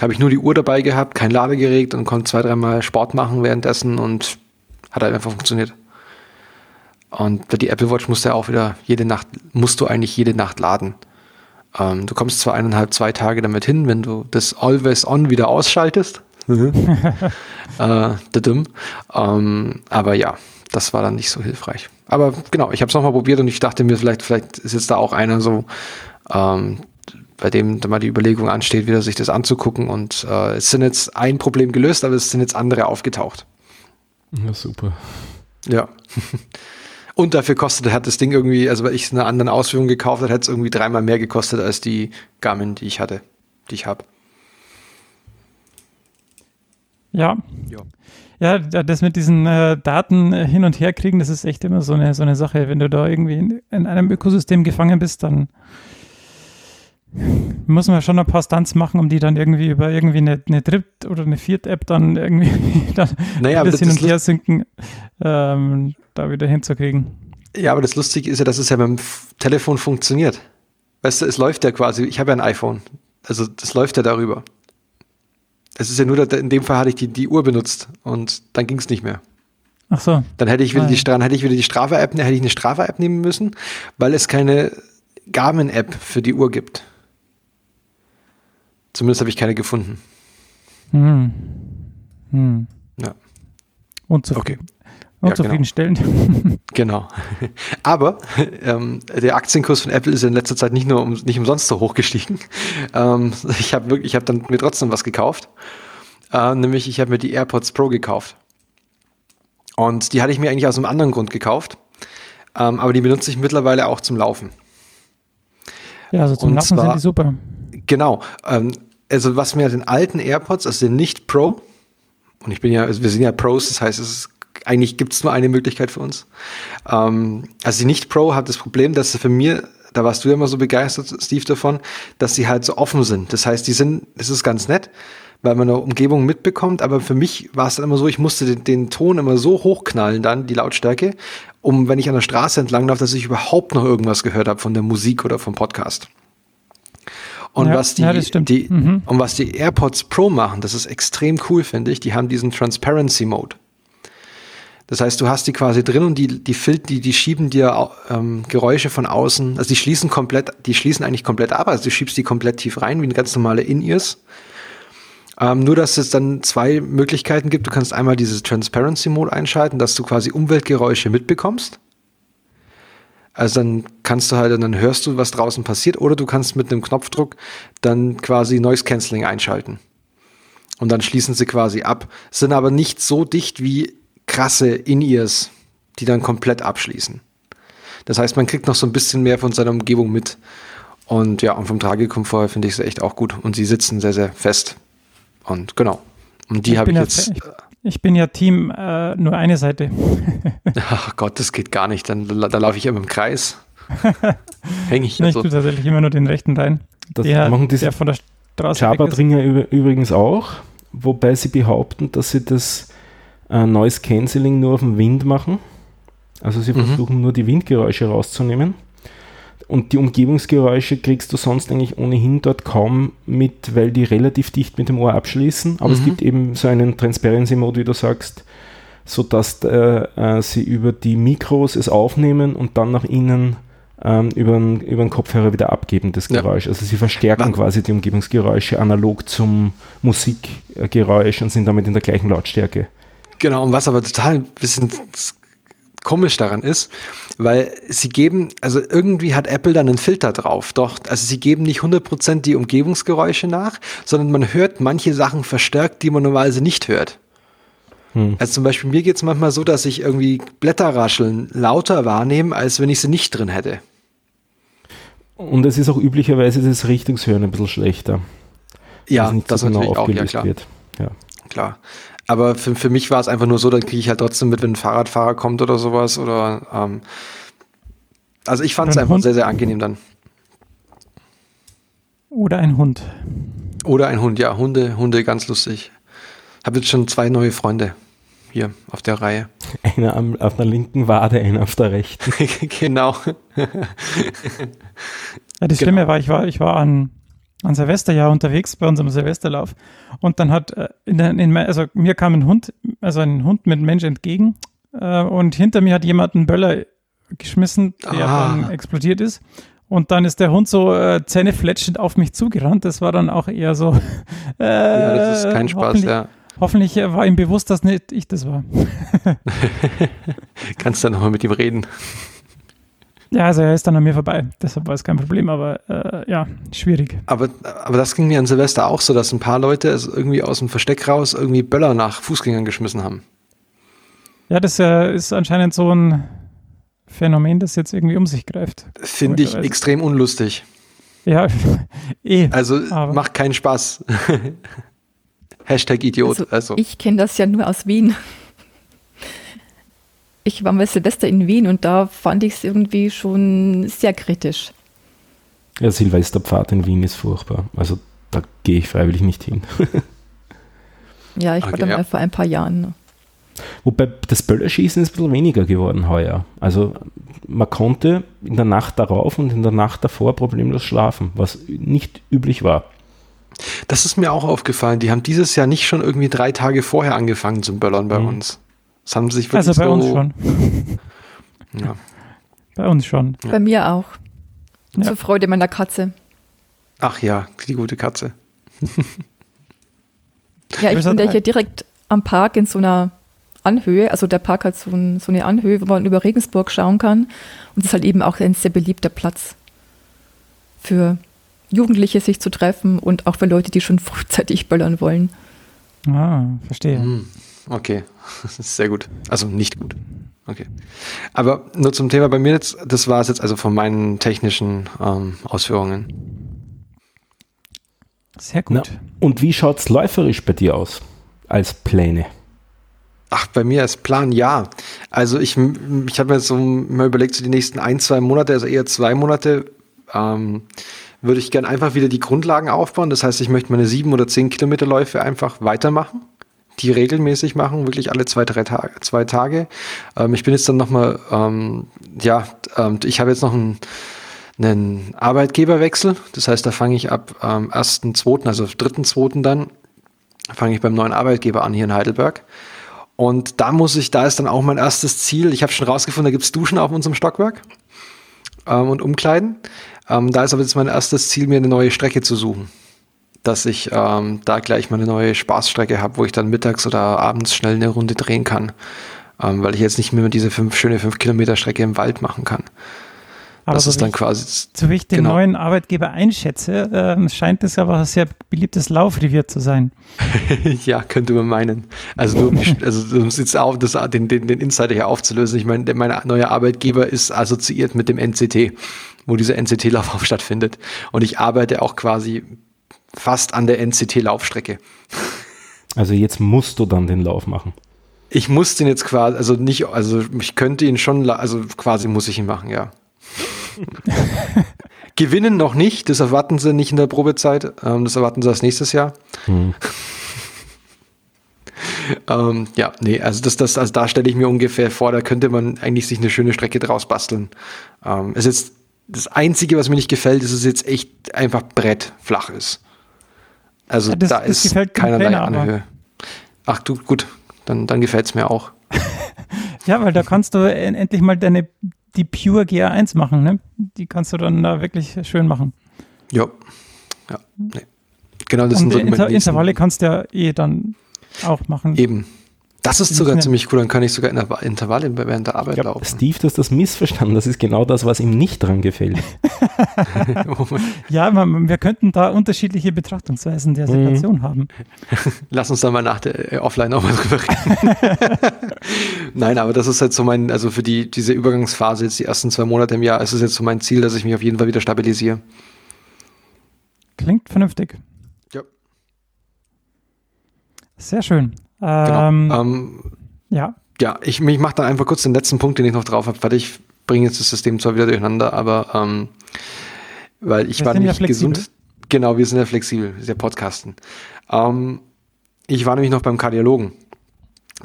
habe ich nur die Uhr dabei gehabt, kein Ladegerät und konnte zwei, dreimal Sport machen währenddessen und hat halt einfach funktioniert. Und die Apple Watch musst du ja auch wieder jede Nacht, musst du eigentlich jede Nacht laden. Ähm, du kommst zwar eineinhalb, zwei Tage damit hin, wenn du das Always On wieder ausschaltest. äh, ähm, aber ja, das war dann nicht so hilfreich. Aber genau, ich habe es nochmal probiert und ich dachte mir, vielleicht, vielleicht ist jetzt da auch einer so, ähm, bei dem dann mal die Überlegung ansteht, wieder sich das anzugucken. Und äh, es sind jetzt ein Problem gelöst, aber es sind jetzt andere aufgetaucht. Ja, super. Ja. Und dafür kostet, hat das Ding irgendwie, also weil ich es in einer anderen Ausführung gekauft habe, hat es irgendwie dreimal mehr gekostet als die Garmin, die ich hatte, die ich habe. Ja. ja. Ja, das mit diesen äh, Daten hin und her kriegen, das ist echt immer so eine, so eine Sache. Wenn du da irgendwie in, in einem Ökosystem gefangen bist, dann muss man schon ein paar Stunts machen, um die dann irgendwie über irgendwie eine, eine Dritt- oder eine Viert-App dann irgendwie dann naja, das hin und her sinken, ähm, da wieder hinzukriegen. Ja, aber das Lustige ist ja, dass es ja beim Telefon funktioniert. Weißt du, es läuft ja quasi, ich habe ja ein iPhone, also das läuft ja darüber. Es ist ja nur, in dem Fall hatte ich die, die Uhr benutzt und dann ging es nicht mehr. Ach so. Dann hätte ich wieder, die, dann hätte ich wieder die Strava-App, hätte ich eine Strava-App nehmen müssen, weil es keine Garmin-App für die Uhr gibt. Zumindest habe ich keine gefunden. Hm. Hm. Ja. Unzufrieden. Okay. Unzufriedenstellend. Genau. genau. Aber ähm, der Aktienkurs von Apple ist in letzter Zeit nicht nur um, nicht umsonst so hoch gestiegen. Ähm, ich habe wirklich, ich habe dann mir trotzdem was gekauft. Äh, nämlich ich habe mir die AirPods Pro gekauft. Und die hatte ich mir eigentlich aus einem anderen Grund gekauft. Ähm, aber die benutze ich mittlerweile auch zum Laufen. Ja, also zum Und Laufen zwar, sind die super. Genau. Ähm, also was mir den alten AirPods, also den nicht Pro, und ich bin ja, also wir sind ja Pros, das heißt, es ist, eigentlich gibt es nur eine Möglichkeit für uns. Ähm, also die nicht Pro hat das Problem, dass sie für mir, da warst du ja immer so begeistert, Steve, davon, dass sie halt so offen sind. Das heißt, die sind, es ist ganz nett, weil man eine Umgebung mitbekommt, aber für mich war es dann immer so, ich musste den, den Ton immer so hochknallen dann, die Lautstärke, um, wenn ich an der Straße entlang laufe, dass ich überhaupt noch irgendwas gehört habe von der Musik oder vom Podcast. Und ja, was die, ja, die mhm. und was die AirPods Pro machen, das ist extrem cool, finde ich. Die haben diesen Transparency Mode. Das heißt, du hast die quasi drin und die, die, die, die schieben dir ähm, Geräusche von außen, also die schließen komplett, die schließen eigentlich komplett ab, also du schiebst die komplett tief rein, wie eine ganz normale In-Ears. Ähm, nur, dass es dann zwei Möglichkeiten gibt. Du kannst einmal diese Transparency Mode einschalten, dass du quasi Umweltgeräusche mitbekommst. Also dann kannst du halt, dann hörst du, was draußen passiert, oder du kannst mit einem Knopfdruck dann quasi Noise Cancelling einschalten. Und dann schließen sie quasi ab, sind aber nicht so dicht wie krasse In-Ears, die dann komplett abschließen. Das heißt, man kriegt noch so ein bisschen mehr von seiner Umgebung mit. Und ja, und vom Tragekomfort finde ich sie echt auch gut. Und sie sitzen sehr, sehr fest. Und genau. Und die habe ich jetzt. Ich, ich, bin ja Team äh, nur eine Seite. Ach Gott, das geht gar nicht. Dann da laufe ich immer im Kreis. Hänge ich. ich so. tue tatsächlich immer nur den rechten rein. Das der, machen diese der von der Straße Java-Bringer übrigens auch, wobei sie behaupten, dass sie das äh, Noise Cancelling nur auf dem Wind machen. Also sie mhm. versuchen nur die Windgeräusche rauszunehmen. Und die Umgebungsgeräusche kriegst du sonst eigentlich ohnehin dort kaum mit, weil die relativ dicht mit dem Ohr abschließen. Aber mhm. es gibt eben so einen Transparency-Mode, wie du sagst, sodass äh, äh, sie über die Mikros es aufnehmen und dann nach innen ähm, über, den, über den Kopfhörer wieder abgeben, das Geräusch. Ja. Also sie verstärken Was? quasi die Umgebungsgeräusche analog zum Musikgeräusch und sind damit in der gleichen Lautstärke. Genau, und was aber total ein bisschen komisch daran ist, weil sie geben, also irgendwie hat Apple dann einen Filter drauf, doch, also sie geben nicht 100% die Umgebungsgeräusche nach, sondern man hört manche Sachen verstärkt, die man normalerweise nicht hört. Hm. Also zum Beispiel mir geht es manchmal so, dass ich irgendwie Blätterrascheln lauter wahrnehme, als wenn ich sie nicht drin hätte. Und es ist auch üblicherweise das Richtungshören ein bisschen schlechter. Ja, das, das natürlich auch, ja klar. Ja. Klar. Aber für, für mich war es einfach nur so, dann kriege ich halt trotzdem mit, wenn ein Fahrradfahrer kommt oder sowas. Oder ähm, also ich fand es einfach Hund. sehr, sehr angenehm dann. Oder ein Hund. Oder ein Hund, ja. Hunde, Hunde ganz lustig. Habe jetzt schon zwei neue Freunde hier auf der Reihe. Einer am, auf der linken Wade, einer auf der rechten. genau. ja, das Schlimme genau. war, ich war, ich war an an Silvesterjahr unterwegs bei unserem Silvesterlauf. Und dann hat äh, in, der, in, also mir kam ein Hund, also ein Hund mit einem Mensch entgegen. Äh, und hinter mir hat jemand einen Böller geschmissen, der ah. dann explodiert ist. Und dann ist der Hund so äh, zähnefletschend auf mich zugerannt. Das war dann auch eher so. Äh, ja, das ist kein Spaß, ja. Hoffentlich war ihm bewusst, dass nicht ich das war. Kannst dann nochmal mit ihm reden. Ja, also er ist dann an mir vorbei. Deshalb war es kein Problem, aber äh, ja, schwierig. Aber, aber das ging mir an Silvester auch so, dass ein paar Leute es irgendwie aus dem Versteck raus irgendwie Böller nach Fußgängern geschmissen haben. Ja, das äh, ist anscheinend so ein Phänomen, das jetzt irgendwie um sich greift. Finde ich extrem unlustig. Ja, eh. Also aber. macht keinen Spaß. Hashtag Idiot. Also, also. Ich kenne das ja nur aus Wien ich war mal Silvester in Wien und da fand ich es irgendwie schon sehr kritisch. Ja, Silvesterpfad in Wien ist furchtbar. Also da gehe ich freiwillig nicht hin. ja, ich okay, war da mal vor ein paar Jahren. Wobei das Böllerschießen ist ein bisschen weniger geworden heuer. Also man konnte in der Nacht darauf und in der Nacht davor problemlos schlafen, was nicht üblich war. Das ist mir auch aufgefallen. Die haben dieses Jahr nicht schon irgendwie drei Tage vorher angefangen zum Böllern bei mhm. uns. Das haben sich wirklich Also bei so uns schon. ja. Bei uns schon. Bei mir auch. Ja. Zur Freude meiner Katze. Ach ja, die gute Katze. ja, ich bin ja hier direkt am Park in so einer Anhöhe. Also der Park hat so, ein, so eine Anhöhe, wo man über Regensburg schauen kann. Und es ist halt eben auch ein sehr beliebter Platz für Jugendliche sich zu treffen und auch für Leute, die schon frühzeitig böllern wollen. Ah, verstehe. Hm. Okay, sehr gut. Also nicht gut. Okay. Aber nur zum Thema bei mir jetzt, das war es jetzt also von meinen technischen ähm, Ausführungen. Sehr gut. Na, und wie schaut es läuferisch bei dir aus als Pläne? Ach, bei mir als Plan ja. Also ich, ich habe mir jetzt so mal überlegt, so die nächsten ein, zwei Monate, also eher zwei Monate, ähm, würde ich gern einfach wieder die Grundlagen aufbauen. Das heißt, ich möchte meine sieben oder zehn Kilometerläufe einfach weitermachen die regelmäßig machen, wirklich alle zwei, drei Tage. Zwei Tage. Ähm, ich bin jetzt dann nochmal, ähm, ja, ähm, ich habe jetzt noch einen, einen Arbeitgeberwechsel. Das heißt, da fange ich ab ähm, 1.2., also 3.2. dann, fange ich beim neuen Arbeitgeber an hier in Heidelberg. Und da muss ich, da ist dann auch mein erstes Ziel. Ich habe schon rausgefunden, da gibt es Duschen auf unserem Stockwerk ähm, und Umkleiden. Ähm, da ist aber jetzt mein erstes Ziel, mir eine neue Strecke zu suchen. Dass ich ähm, da gleich mal eine neue Spaßstrecke habe, wo ich dann mittags oder abends schnell eine Runde drehen kann. Ähm, weil ich jetzt nicht mehr diese fünf, schöne 5 Kilometer Strecke im Wald machen kann. Aber das so ist dann quasi. So wie ich den genau. neuen Arbeitgeber einschätze, äh, scheint es aber ein sehr beliebtes Laufrevier zu sein. ja, könnte man meinen. Also, du, also um jetzt auf, das, den, den, den Insider hier aufzulösen, ich meine, mein neuer Arbeitgeber ist assoziiert mit dem NCT, wo dieser NCT-Lauf auch stattfindet. Und ich arbeite auch quasi fast an der NCT-Laufstrecke. Also jetzt musst du dann den Lauf machen. Ich muss den jetzt quasi, also nicht, also ich könnte ihn schon, also quasi muss ich ihn machen, ja. Gewinnen noch nicht, das erwarten sie nicht in der Probezeit. Ähm, das erwarten sie erst nächstes Jahr. Hm. ähm, ja, nee, also das, das, also da stelle ich mir ungefähr vor, da könnte man eigentlich sich eine schöne Strecke draus basteln. Ähm, es ist das Einzige, was mir nicht gefällt, ist, dass es jetzt echt einfach Brett flach ist. Also das, da das ist keinerlei Anhöhe. Ach du, gut, dann, dann gefällt es mir auch. ja, weil da kannst du endlich mal deine die Pure GA1 machen, ne? Die kannst du dann da wirklich schön machen. Ja. Ja. Nee. Genau, das Und sind so Inter Intervalle kannst du ja eh dann auch machen. Eben. Das ist sogar ziemlich cool, dann kann ich sogar Intervalle während der Arbeit glaub, laufen. Steve, du hast das missverstanden. Das ist genau das, was ihm nicht dran gefällt. ja, man, wir könnten da unterschiedliche Betrachtungsweisen der Situation mhm. haben. Lass uns da mal nach der äh, Offline nochmal drüber reden. Nein, aber das ist jetzt so mein, also für die, diese Übergangsphase, jetzt die ersten zwei Monate im Jahr, ist es jetzt so mein Ziel, dass ich mich auf jeden Fall wieder stabilisiere. Klingt vernünftig. Ja. Sehr schön. Genau. Ähm, ähm, ja. Ja, ich, ich mache dann einfach kurz den letzten Punkt, den ich noch drauf habe, weil ich bringe jetzt das System zwar wieder durcheinander, aber ähm, weil ich wir war nämlich ja gesund. Genau, wir sind ja flexibel, sehr Podcasten. Ähm, ich war nämlich noch beim Kardiologen.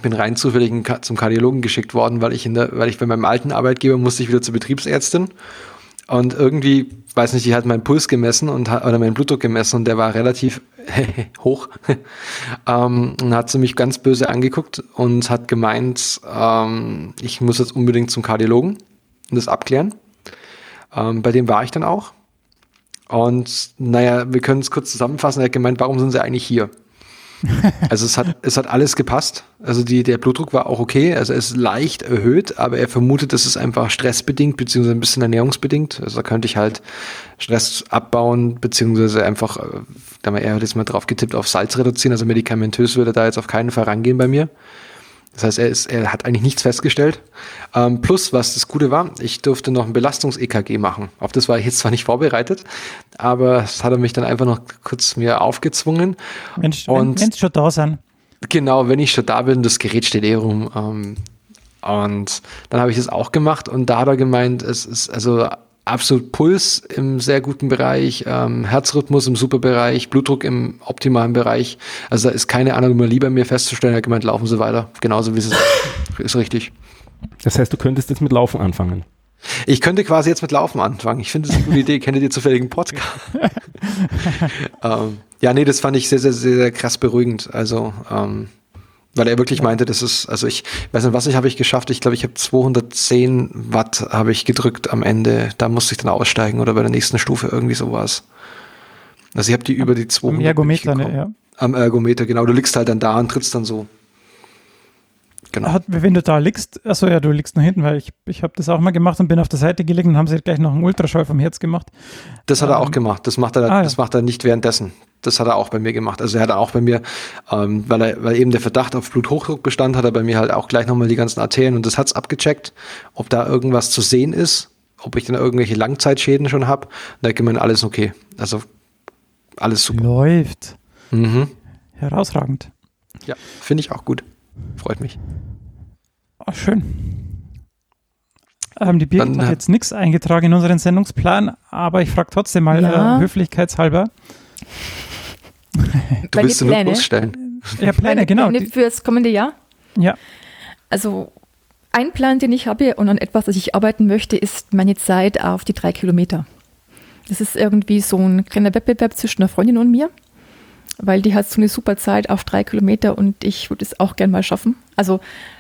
Bin rein zufällig zum Kardiologen geschickt worden, weil ich in der, weil ich bei meinem alten Arbeitgeber musste ich wieder zur Betriebsärztin und irgendwie, weiß nicht, die hat meinen Puls gemessen und oder meinen Blutdruck gemessen und der war relativ hoch. ähm, und hat sie mich ganz böse angeguckt und hat gemeint, ähm, ich muss jetzt unbedingt zum Kardiologen und das abklären. Ähm, bei dem war ich dann auch. Und naja, wir können es kurz zusammenfassen. Er hat gemeint, warum sind sie eigentlich hier? Also es hat, es hat alles gepasst. Also die, der Blutdruck war auch okay. Also er ist leicht erhöht, aber er vermutet, dass es einfach stressbedingt beziehungsweise ein bisschen ernährungsbedingt. Also da könnte ich halt Stress abbauen beziehungsweise einfach, äh, da haben wir eher jetzt mal drauf getippt, auf Salz reduzieren. Also medikamentös würde da jetzt auf keinen Fall rangehen bei mir. Das heißt, er, ist, er hat eigentlich nichts festgestellt. Ähm, plus, was das Gute war, ich durfte noch ein Belastungs-EKG machen. Auf das war ich jetzt zwar nicht vorbereitet, aber das hat er mich dann einfach noch kurz mir aufgezwungen. Mensch, und wenn, schon da sein. Genau, wenn ich schon da bin, das Gerät steht eh rum. Ähm, und dann habe ich das auch gemacht und da hat er gemeint, es ist also absolut Puls im sehr guten Bereich, ähm, Herzrhythmus im super Bereich, Blutdruck im optimalen Bereich. Also da ist keine Anomalie bei mir festzustellen. Er hat gemeint, laufen Sie weiter. Genauso wie es ist, ist richtig. Das heißt, du könntest jetzt mit Laufen anfangen. Ich könnte quasi jetzt mit Laufen anfangen. Ich finde das eine gute Idee. Kennt ihr zufälligen Podcast? ähm, ja, nee, das fand ich sehr, sehr, sehr, sehr krass beruhigend. Also, ähm, weil er wirklich meinte, das ist, also ich weiß nicht, was ich habe ich geschafft. Ich glaube, ich habe 210 Watt habe ich gedrückt am Ende. Da musste ich dann aussteigen oder bei der nächsten Stufe irgendwie sowas. Also ich habe die über die 200. Am Ergometer, ne, ja. Am Ergometer, genau. Du liegst halt dann da und trittst dann so Genau. Hat, wenn du da liegst, achso ja, du liegst noch hinten, weil ich, ich habe das auch mal gemacht und bin auf der Seite gelegen und haben sie gleich noch einen Ultraschall vom Herz gemacht. Das hat er auch ähm, gemacht. Das macht er, ah, das ja. macht er nicht währenddessen. Das hat er auch bei mir gemacht. Also er hat auch bei mir, ähm, weil er, weil eben der Verdacht auf Bluthochdruck bestand, hat er bei mir halt auch gleich nochmal die ganzen Arterien und das hat's abgecheckt, ob da irgendwas zu sehen ist, ob ich dann irgendwelche Langzeitschäden schon habe. Da hat gemeint, alles okay. Also alles super. Läuft. Mhm. Herausragend. Ja, finde ich auch gut. Freut mich. Ach, schön. Ähm, die Birgit hat jetzt nichts eingetragen in unseren Sendungsplan, aber ich frage trotzdem mal ja. äh, höflichkeitshalber. Du willst nur bloßstellen. Ja, Pläne, genau. Pläne für das kommende Jahr? Ja. Also ein Plan, den ich habe und an etwas, das ich arbeiten möchte, ist meine Zeit auf die drei Kilometer. Das ist irgendwie so ein kleiner Wettbewerb zwischen einer Freundin und mir. Weil die hat so eine super Zeit auf drei Kilometer und ich würde es auch gern mal schaffen. Also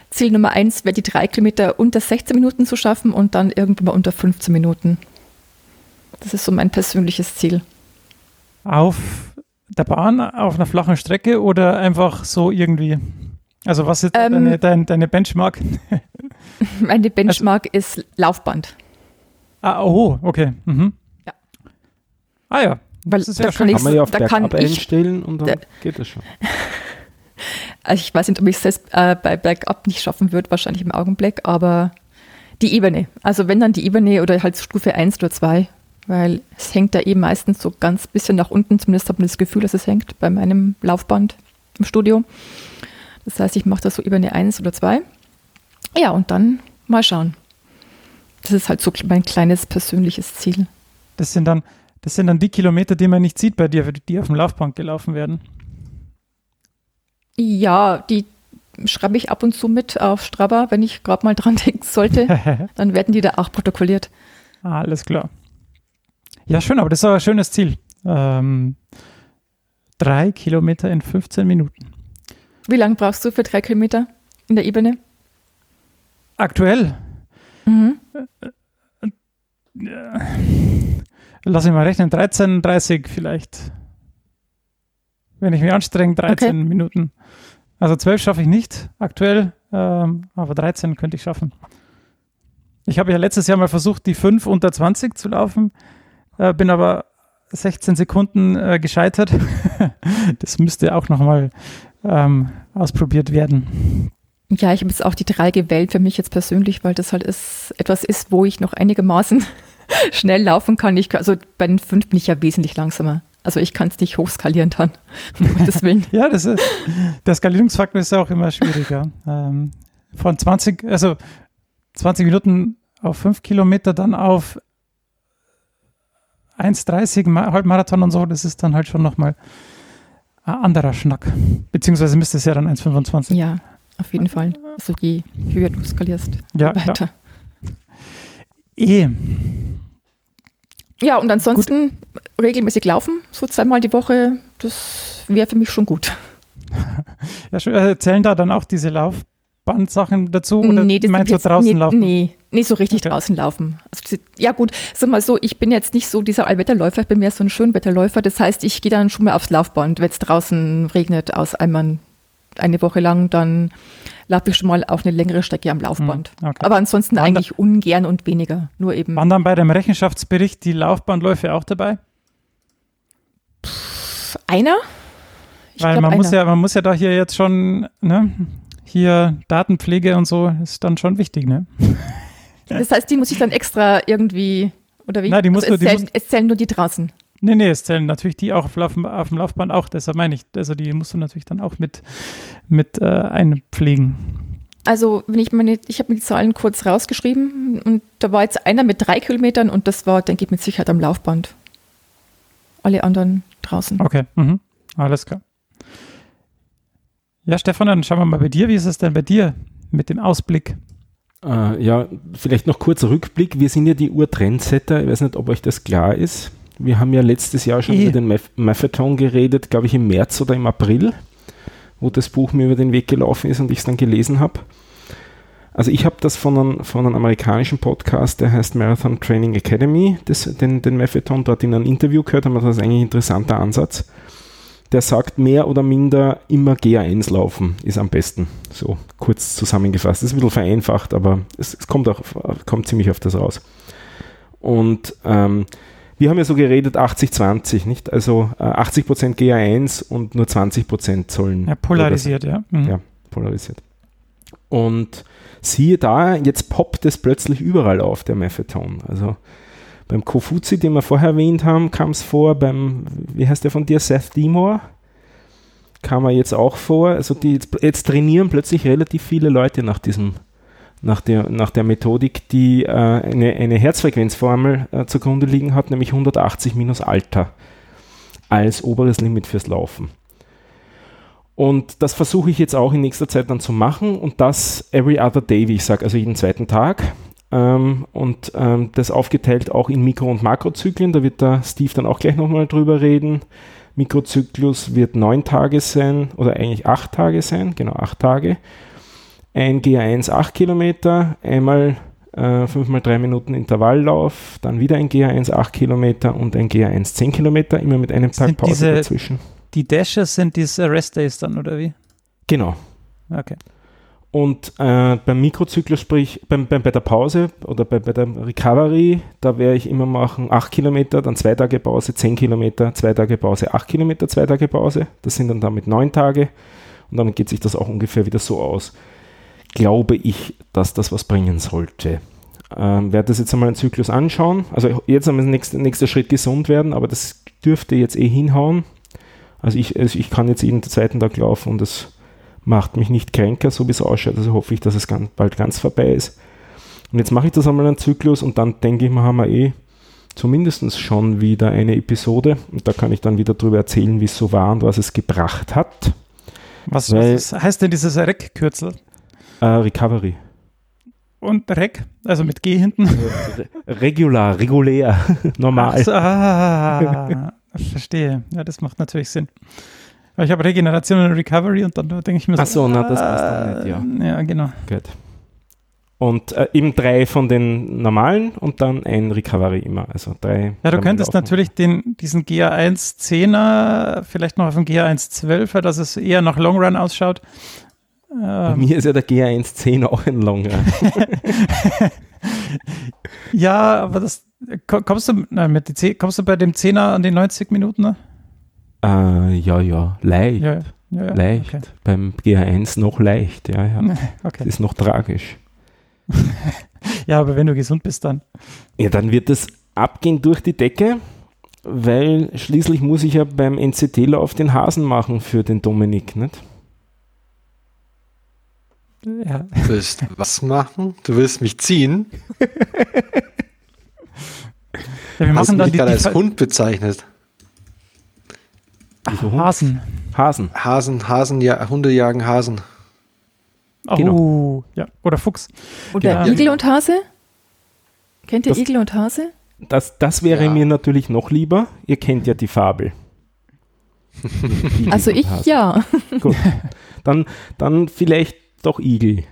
Ziel Nummer eins wäre die drei Kilometer unter 16 Minuten zu schaffen und dann irgendwann mal unter 15 Minuten. Das ist so mein persönliches Ziel. Auf der Bahn, auf einer flachen Strecke oder einfach so irgendwie? Also was ist ähm, deine, deine, deine, Benchmark? Meine Benchmark also, ist Laufband. Ah, oh, okay. Mhm. Ja. Ah ja. Weil das ist ja schon. Kann, man ja auf da kann einstellen und dann da, geht das schon. Also ich weiß nicht, ob ich es selbst äh, bei Bergab nicht schaffen würde, wahrscheinlich im Augenblick, aber die Ebene. Also wenn dann die Ebene oder halt Stufe 1 oder 2, weil es hängt da eben meistens so ganz bisschen nach unten, zumindest habe ich das Gefühl, dass es hängt bei meinem Laufband im Studio. Das heißt, ich mache das so Ebene 1 oder 2. Ja, und dann mal schauen. Das ist halt so mein kleines persönliches Ziel. Das sind dann, das sind dann die Kilometer, die man nicht sieht bei dir, die auf dem Laufband gelaufen werden. Ja, die schreibe ich ab und zu mit auf Strava, wenn ich gerade mal dran denken sollte. dann werden die da auch protokolliert. Ah, alles klar. Ja, schön, aber das ist auch ein schönes Ziel. Ähm, drei Kilometer in 15 Minuten. Wie lange brauchst du für drei Kilometer in der Ebene? Aktuell? Mhm. Lass mich mal rechnen, 13, 30 vielleicht. Wenn ich mich anstrenge, 13 okay. Minuten. Also 12 schaffe ich nicht aktuell, ähm, aber 13 könnte ich schaffen. Ich habe ja letztes Jahr mal versucht, die 5 unter 20 zu laufen, äh, bin aber 16 Sekunden äh, gescheitert. das müsste auch nochmal ähm, ausprobiert werden. Ja, ich habe jetzt auch die drei gewählt für mich jetzt persönlich, weil das halt ist, etwas ist, wo ich noch einigermaßen schnell laufen kann. Ich, also bei den fünf bin ich ja wesentlich langsamer. Also ich kann es nicht hochskalieren dann. Deswegen. ja, das ist, der Skalierungsfaktor ist auch immer schwieriger. Ähm, von 20, also 20 Minuten auf 5 Kilometer, dann auf 1,30 Halbmarathon und so, das ist dann halt schon nochmal ein anderer Schnack. Beziehungsweise müsste es ja dann 1,25. Ja, auf jeden Fall. Also je höher du skalierst, ja, weiter. Eh. Ja, und ansonsten gut. regelmäßig laufen, so zweimal die Woche, das wäre für mich schon gut. ja, äh, zählen da dann auch diese Laufbandsachen dazu? Oder nee, das meinst du draußen nee, laufen? Nee, nicht so richtig okay. draußen laufen. Also, ja gut, sag mal so, ich bin jetzt nicht so dieser Allwetterläufer, ich bin mehr so ein Schönwetterläufer. Das heißt, ich gehe dann schon mal aufs Laufband, wenn es draußen regnet, aus Eimern eine Woche lang, dann laufe ich schon mal auf eine längere Strecke am Laufband. Hm, okay. Aber ansonsten Waren eigentlich ungern und weniger. Nur eben. Waren dann bei dem Rechenschaftsbericht die Laufbandläufe auch dabei? Pff, einer? Ich Weil man einer. muss ja, man muss ja da hier jetzt schon, ne, hier Datenpflege und so ist dann schon wichtig, ne? Das heißt, die muss ich dann extra irgendwie, oder wie? Nein, die muss also es, nur, es zählen nur die draußen. Nee, nee, es zählen natürlich die auch auf, auf dem Laufband auch, deshalb meine ich, also die musst du natürlich dann auch mit, mit äh, einpflegen. Also, wenn ich meine, ich habe mir die Zahlen kurz rausgeschrieben und da war jetzt einer mit drei Kilometern und das war, denke ich, mit Sicherheit am Laufband. Alle anderen draußen. Okay, mhm. alles klar. Ja, Stefan, dann schauen wir mal bei dir. Wie ist es denn bei dir mit dem Ausblick? Äh, ja, vielleicht noch kurzer Rückblick. Wir sind ja die Ur-Trendsetter. Ich weiß nicht, ob euch das klar ist. Wir haben ja letztes Jahr schon e. über den Marathon geredet, glaube ich im März oder im April, wo das Buch mir über den Weg gelaufen ist und ich es dann gelesen habe. Also ich habe das von einem, von einem amerikanischen Podcast, der heißt Marathon Training Academy, das, den, den Marathon dort in einem Interview gehört, aber das ist eigentlich ein interessanter Ansatz. Der sagt, mehr oder minder immer GA1 laufen ist am besten. So kurz zusammengefasst. Das ist ein bisschen vereinfacht, aber es, es kommt auch kommt ziemlich auf das raus. Und ähm, wir haben ja so geredet 80-20, nicht? Also äh, 80% GA1 und nur 20% sollen. Ja, polarisiert, ja. Mhm. Ja, polarisiert. Und siehe da, jetzt poppt es plötzlich überall auf, der Marathon. Also beim Kofuzi, den wir vorher erwähnt haben, kam es vor, beim, wie heißt der von dir, Seth Demore, kam er jetzt auch vor. Also die, jetzt trainieren plötzlich relativ viele Leute nach diesem nach der, nach der Methodik, die äh, eine, eine Herzfrequenzformel äh, zugrunde liegen hat, nämlich 180 minus Alter als oberes Limit fürs Laufen. Und das versuche ich jetzt auch in nächster Zeit dann zu machen und das every other day, wie ich sage, also jeden zweiten Tag. Ähm, und ähm, das aufgeteilt auch in Mikro- und Makrozyklen, da wird der Steve dann auch gleich nochmal drüber reden. Mikrozyklus wird neun Tage sein oder eigentlich acht Tage sein, genau acht Tage. Ein GA1 8 Kilometer, einmal äh, 5 mal 3 Minuten Intervalllauf, dann wieder ein GA1 8 Kilometer und ein GA1 10 Kilometer, immer mit einem Tag Pause diese, dazwischen. Die Dashes sind diese Rest Days dann, oder wie? Genau. Okay. Und äh, beim Mikrozyklus, sprich beim, beim, bei der Pause oder bei, bei der Recovery, da werde ich immer machen 8 Kilometer, dann 2 Tage Pause, 10 Kilometer, 2 Tage Pause, 8 Kilometer, 2 Tage Pause. Das sind dann damit 9 Tage und dann geht sich das auch ungefähr wieder so aus. Glaube ich, dass das was bringen sollte. Ähm, werde das jetzt einmal einen Zyklus anschauen. Also jetzt einmal nächster nächste Schritt gesund werden, aber das dürfte jetzt eh hinhauen. Also ich, also ich kann jetzt jeden zweiten Tag laufen und das macht mich nicht kränker, so wie es ausschaut. Also hoffe ich, dass es ganz, bald ganz vorbei ist. Und jetzt mache ich das einmal einen Zyklus und dann denke ich mir, haben wir eh zumindest schon wieder eine Episode und da kann ich dann wieder darüber erzählen, wie es so war und was es gebracht hat. Was, Weil, was heißt denn dieses REC-Kürzel? Äh, Recovery. Und REC, also mit G hinten? Regular, regulär, normal. So, ah, verstehe. Ja, das macht natürlich Sinn. Ich habe Regeneration und Recovery und dann denke ich mir so. Ach so, na, das passt auch nicht, ja. Ja, genau. Gut. Und äh, eben drei von den normalen und dann ein Recovery immer. Also drei. Ja, du könntest laufen. natürlich den, diesen GA1 10er vielleicht noch auf dem GA1 12er, dass es eher nach Long Run ausschaut. Bei ähm. mir ist ja der GA1 10 auch ein Long Run. ja, aber das kommst du, nein, mit die 10, kommst du bei dem 10er an die 90 Minuten? Ne? Äh, ja, ja, leicht. Ja, ja, ja, leicht. Okay. Beim GH1 noch leicht, ja, ja. Okay. Das ist noch tragisch. ja, aber wenn du gesund bist, dann. Ja, dann wird das abgehen durch die Decke, weil schließlich muss ich ja beim NCT-Lauf den Hasen machen für den Dominik, nicht? Ja. Du willst was machen? Du willst mich ziehen? ja, wir machen Hast du mich gerade als Hund bezeichnet? Ach, Hasen. Hasen. Hasen, Hasen, ja, Hunde jagen Hasen. Oh, genau. ja. Oder Fuchs. Oder genau. Igel und Hase? Kennt ihr das, Igel und Hase? Das, das wäre ja. mir natürlich noch lieber. Ihr kennt ja die Fabel. also ich ja. Gut. Dann, dann vielleicht doch Igel.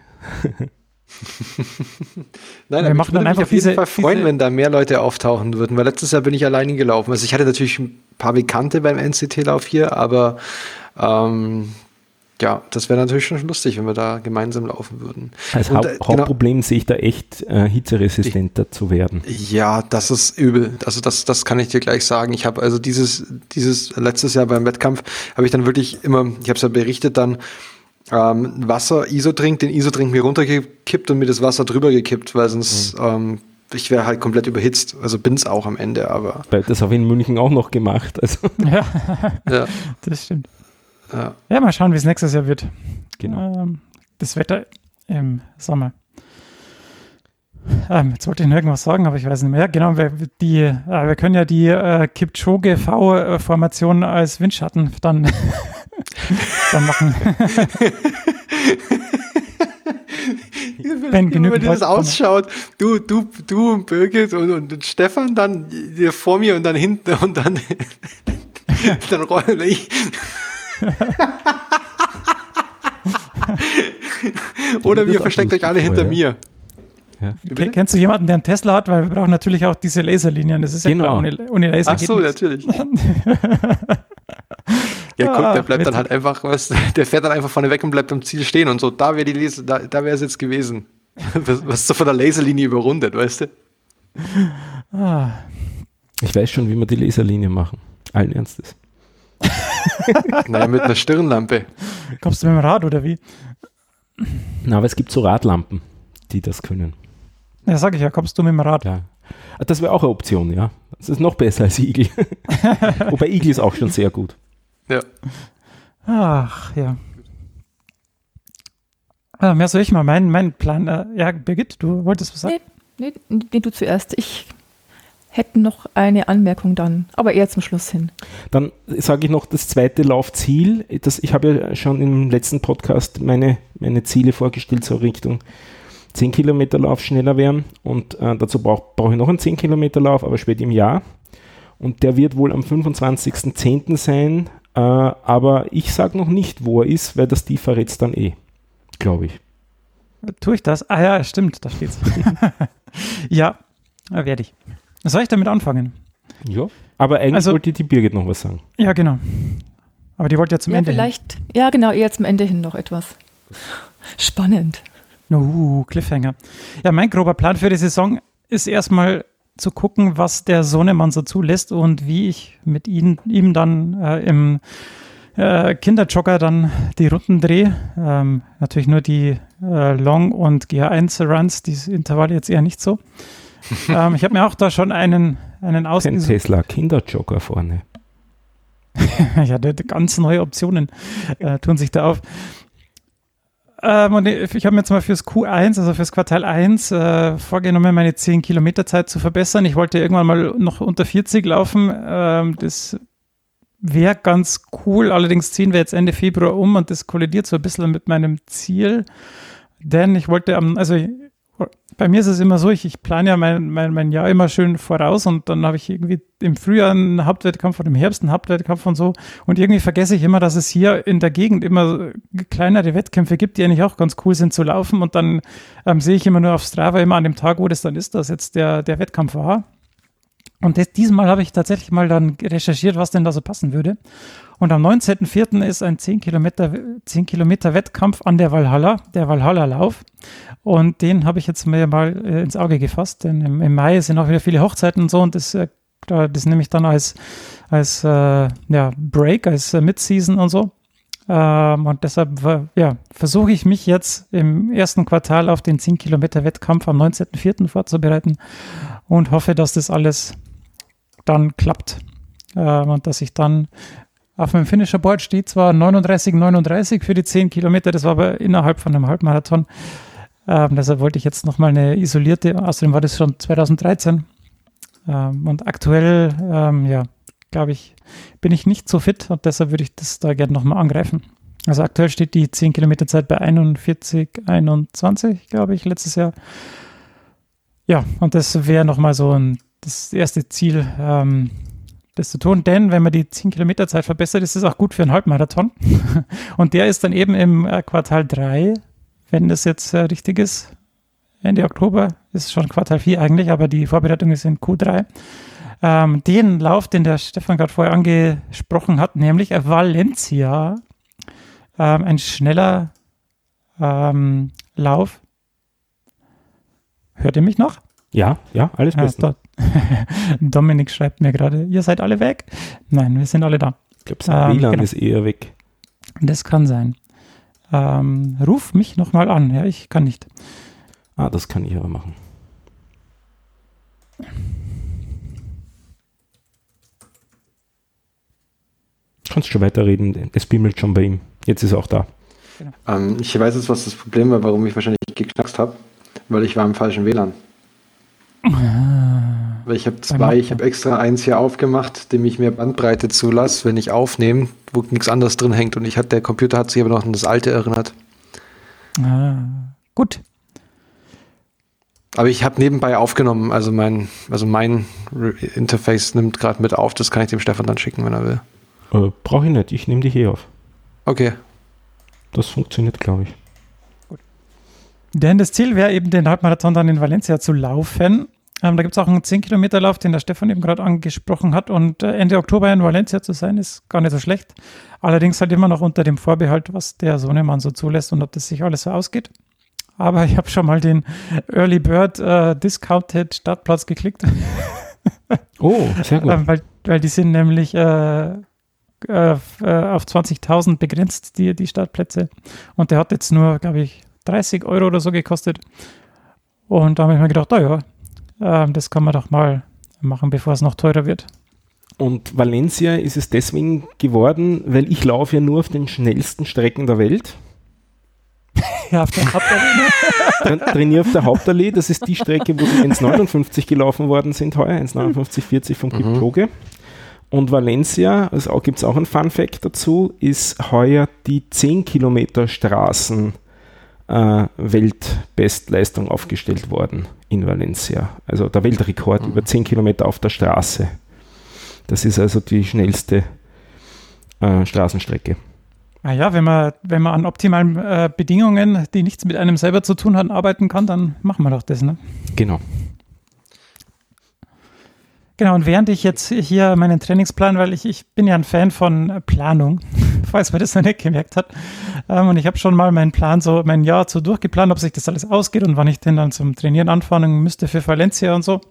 Nein, wir machen dann einfach mich auf jeden diese, Fall freuen, diese wenn da mehr Leute auftauchen würden, weil letztes Jahr bin ich alleine gelaufen. Also ich hatte natürlich ein paar Bekannte beim NCT-Lauf hier, aber ähm, ja, das wäre natürlich schon lustig, wenn wir da gemeinsam laufen würden. Als Und, äh, Hauptproblem genau, sehe ich da echt äh, hitzeresistenter zu werden. Ja, das ist übel. Also das, das kann ich dir gleich sagen. Ich habe also dieses, dieses letztes Jahr beim Wettkampf habe ich dann wirklich immer, ich habe es ja berichtet, dann ähm, Wasser, Isodrink, den Isodrink mir runtergekippt und mir das Wasser drüber gekippt, weil sonst mhm. ähm, ich wäre halt komplett überhitzt. Also bin es auch am Ende, aber. Das habe ich in München auch noch gemacht. Also. Ja, ja. das stimmt. Ja. ja, mal schauen, wie es nächstes Jahr wird. Genau. Ähm, das Wetter im Sommer. Ähm, jetzt wollte ich noch irgendwas sagen, aber ich weiß nicht mehr. Genau, wir, die, äh, wir können ja die äh, Kipchoge V-Formation als Windschatten dann dann machen. wenn genügend wie das ausschaut, du, du, du und Birgit und, und, und Stefan dann vor mir und dann hinten und dann, dann rolle ich. Oder wir versteckt euch alle hinter mir. Ja. Kennst du jemanden, der einen Tesla hat? Weil wir brauchen natürlich auch diese Laserlinien. Das ist ja genau. klar, ohne, ohne Laser Ach so, natürlich. Ja, guck, der ah, bleibt dann halt einfach, was, der fährt dann einfach vorne weg und bleibt am Ziel stehen und so. Da wäre die Laser, da, da wäre es jetzt gewesen. Was, was so von der Laserlinie überrundet, weißt du? Ah. Ich weiß schon, wie wir die Laserlinie machen. Allen Ernstes. naja, mit einer Stirnlampe. Kommst du mit dem Rad oder wie? Na, aber es gibt so Radlampen, die das können. Ja, sag ich ja, kommst du mit dem Rad? Ja. Das wäre auch eine Option, ja. Das ist noch besser als Igel. Wobei Igel ist auch schon sehr gut. Ja. Ach, ja. Ah, mehr soll ich mal meinen mein Plan. Äh, ja, Birgit, du wolltest was sagen? Nee, nee, nee, du zuerst. Ich hätte noch eine Anmerkung dann, aber eher zum Schluss hin. Dann sage ich noch das zweite Laufziel. Das, ich habe ja schon im letzten Podcast meine, meine Ziele vorgestellt, so Richtung 10 Kilometer Lauf schneller werden. Und äh, dazu brauche brauch ich noch einen 10 Kilometer Lauf, aber spät im Jahr. Und der wird wohl am 25.10. sein, äh, aber ich sage noch nicht, wo er ist, weil das die verrät es dann eh, glaube ich. Tue ich das? Ah ja, stimmt, da steht's. ja, werde ich. Soll ich damit anfangen? Ja, aber eigentlich also, wollte die Birgit noch was sagen. Ja, genau. Aber die wollte ja zum ja, Ende vielleicht, hin. Ja, genau, eher zum Ende hin noch etwas. Spannend. Uh, Cliffhanger. Ja, mein grober Plan für die Saison ist erstmal zu gucken, was der Sohnemann so zulässt und wie ich mit ihm, ihm dann äh, im äh, Kinderjogger dann die Runden drehe. Ähm, natürlich nur die äh, Long- und GH1-Runs, die Intervalle jetzt eher nicht so. ähm, ich habe mir auch da schon einen, einen ausgesucht. Tesla Kinderjogger vorne. ja, ganz neue Optionen äh, tun sich da auf. Ähm, und ich, ich habe mir zum Beispiel fürs Q1, also fürs Quartal 1, äh, vorgenommen, meine 10 Kilometer Zeit zu verbessern. Ich wollte irgendwann mal noch unter 40 laufen. Ähm, das wäre ganz cool. Allerdings ziehen wir jetzt Ende Februar um und das kollidiert so ein bisschen mit meinem Ziel. Denn ich wollte am, also bei mir ist es immer so, ich, ich plane ja mein, mein, mein Jahr immer schön voraus und dann habe ich irgendwie im Frühjahr einen Hauptwettkampf und im Herbst einen Hauptwettkampf und so. Und irgendwie vergesse ich immer, dass es hier in der Gegend immer kleinere Wettkämpfe gibt, die eigentlich auch ganz cool sind zu laufen. Und dann ähm, sehe ich immer nur auf Strava immer an dem Tag, wo das dann ist, dass jetzt der, der Wettkampf war. Und das, diesmal habe ich tatsächlich mal dann recherchiert, was denn da so passen würde. Und am 19.04. ist ein 10 Kilometer, 10 Kilometer Wettkampf an der Valhalla, der Valhalla-Lauf. Und den habe ich jetzt mir mal äh, ins Auge gefasst, denn im, im, Mai sind auch wieder viele Hochzeiten und so und das, äh, das nehme ich dann als, als äh, ja, Break, als äh, Mid-Season und so. Ähm, und deshalb ja, versuche ich mich jetzt im ersten Quartal auf den 10 Kilometer Wettkampf am 19.04. vorzubereiten und hoffe, dass das alles dann klappt ähm, und dass ich dann auf meinem Finisher Board steht zwar 39, 39 für die 10 Kilometer, das war aber innerhalb von einem Halbmarathon. Ähm, deshalb wollte ich jetzt nochmal eine isolierte, außerdem war das schon 2013. Ähm, und aktuell, ähm, ja, glaube ich, bin ich nicht so fit und deshalb würde ich das da gerne nochmal angreifen. Also aktuell steht die 10 Kilometer Zeit bei 41, 21, glaube ich, letztes Jahr. Ja, und das wäre nochmal so ein, das erste Ziel, ähm, das zu tun, denn wenn man die 10 Kilometer Zeit verbessert, ist es auch gut für einen Halbmarathon. Und der ist dann eben im äh, Quartal 3, wenn das jetzt äh, richtig ist. Ende Oktober ist schon Quartal 4 eigentlich, aber die Vorbereitung ist in Q3. Ähm, den Lauf, den der Stefan gerade vorher angesprochen hat, nämlich Valencia, ähm, ein schneller ähm, Lauf. Hört ihr mich noch? Ja, ja, alles bestens. Dominik schreibt mir gerade, ihr seid alle weg. Nein, wir sind alle da. Ich glaube, sein ähm, WLAN genau. ist eher weg. Das kann sein. Ähm, ruf mich nochmal an. Ja, ich kann nicht. Ah, das kann ich aber machen. Kannst schon weiterreden, es bimmelt schon bei ihm. Jetzt ist er auch da. Genau. Ähm, ich weiß jetzt, was das Problem war, warum ich wahrscheinlich geknackst habe, weil ich war im falschen WLAN. Ah, Weil ich habe zwei, ich habe extra eins hier aufgemacht, dem ich mehr Bandbreite zulasse, wenn ich aufnehme, wo nichts anderes drin hängt und ich hat, der Computer hat sich aber noch an das alte erinnert. Ah, gut. Aber ich habe nebenbei aufgenommen, also mein, also mein Interface nimmt gerade mit auf, das kann ich dem Stefan dann schicken, wenn er will. Äh, Brauche ich nicht, ich nehme die hier auf. Okay. Das funktioniert, glaube ich. Denn das Ziel wäre eben, den Halbmarathon dann in Valencia zu laufen. Ähm, da gibt es auch einen 10-Kilometer-Lauf, den der Stefan eben gerade angesprochen hat. Und äh, Ende Oktober in Valencia zu sein, ist gar nicht so schlecht. Allerdings halt immer noch unter dem Vorbehalt, was der Sohnemann so zulässt und ob das sich alles so ausgeht. Aber ich habe schon mal den Early Bird äh, Discounted Startplatz geklickt. oh, sehr gut. ähm, weil, weil die sind nämlich äh, äh, auf 20.000 begrenzt, die, die Startplätze. Und der hat jetzt nur, glaube ich, 30 Euro oder so gekostet. Und da habe ich mir gedacht, naja, äh, das kann man doch mal machen, bevor es noch teurer wird. Und Valencia ist es deswegen geworden, weil ich laufe ja nur auf den schnellsten Strecken der Welt. ja, auf der Hauptallee. trainiere auf der Hauptallee. Das ist die Strecke, wo sie 1,59 gelaufen worden sind heuer, 1,59,40 vom mhm. Kipchoge. Und Valencia, also gibt es auch ein Fun Fact dazu, ist heuer die 10 Kilometer Straßen äh, Weltbestleistung aufgestellt worden in Valencia. Also der Weltrekord mhm. über 10 Kilometer auf der Straße. Das ist also die schnellste äh, Straßenstrecke. Ah ja, wenn man, wenn man an optimalen äh, Bedingungen, die nichts mit einem selber zu tun haben, arbeiten kann, dann machen wir doch das, ne? Genau. Genau, und während ich jetzt hier meinen Trainingsplan, weil ich, ich bin ja ein Fan von Planung, falls man das noch nicht gemerkt hat. Ähm, und ich habe schon mal meinen Plan so mein Jahr so durchgeplant, ob sich das alles ausgeht und wann ich denn dann zum Trainieren anfangen müsste für Valencia und so.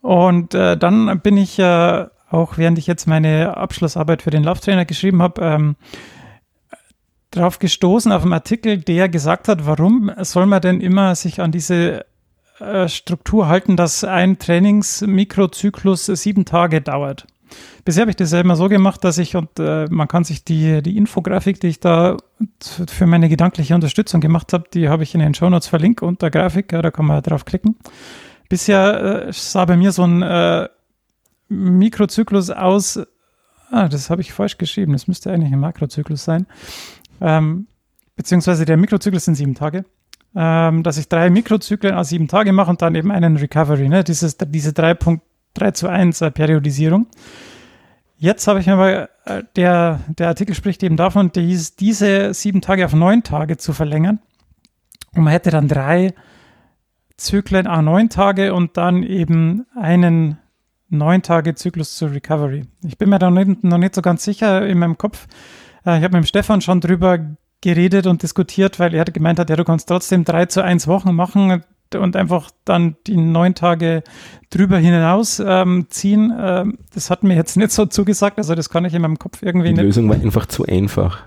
Und äh, dann bin ich äh, auch, während ich jetzt meine Abschlussarbeit für den Lauftrainer geschrieben habe, ähm, drauf gestoßen auf einen Artikel, der gesagt hat, warum soll man denn immer sich an diese Struktur halten, dass ein Trainingsmikrozyklus sieben Tage dauert. Bisher habe ich das ja immer so gemacht, dass ich, und äh, man kann sich die, die Infografik, die ich da für meine gedankliche Unterstützung gemacht habe, die habe ich in den Shownotes verlinkt unter Grafik, ja, da kann man drauf klicken. Bisher äh, sah bei mir so ein äh, Mikrozyklus aus, ah, das habe ich falsch geschrieben, das müsste eigentlich ein Makrozyklus sein. Ähm, beziehungsweise der Mikrozyklus sind sieben Tage. Ähm, dass ich drei Mikrozyklen aus sieben Tage mache und dann eben einen Recovery, ne? Dieses, diese 3.3 zu 1 äh, Periodisierung. Jetzt habe ich mal, äh, der, der Artikel spricht eben davon, dies, diese sieben Tage auf neun Tage zu verlängern. Und man hätte dann drei Zyklen a neun Tage und dann eben einen neun Tage Zyklus zur Recovery. Ich bin mir da noch nicht, noch nicht so ganz sicher in meinem Kopf, äh, ich habe mit dem Stefan schon drüber geredet und diskutiert, weil er gemeint hat, ja, du kannst trotzdem drei zu eins Wochen machen und einfach dann die neun Tage drüber hinaus ähm, ziehen. Ähm, das hat mir jetzt nicht so zugesagt, also das kann ich in meinem Kopf irgendwie die nicht. Die Lösung war einfach zu einfach.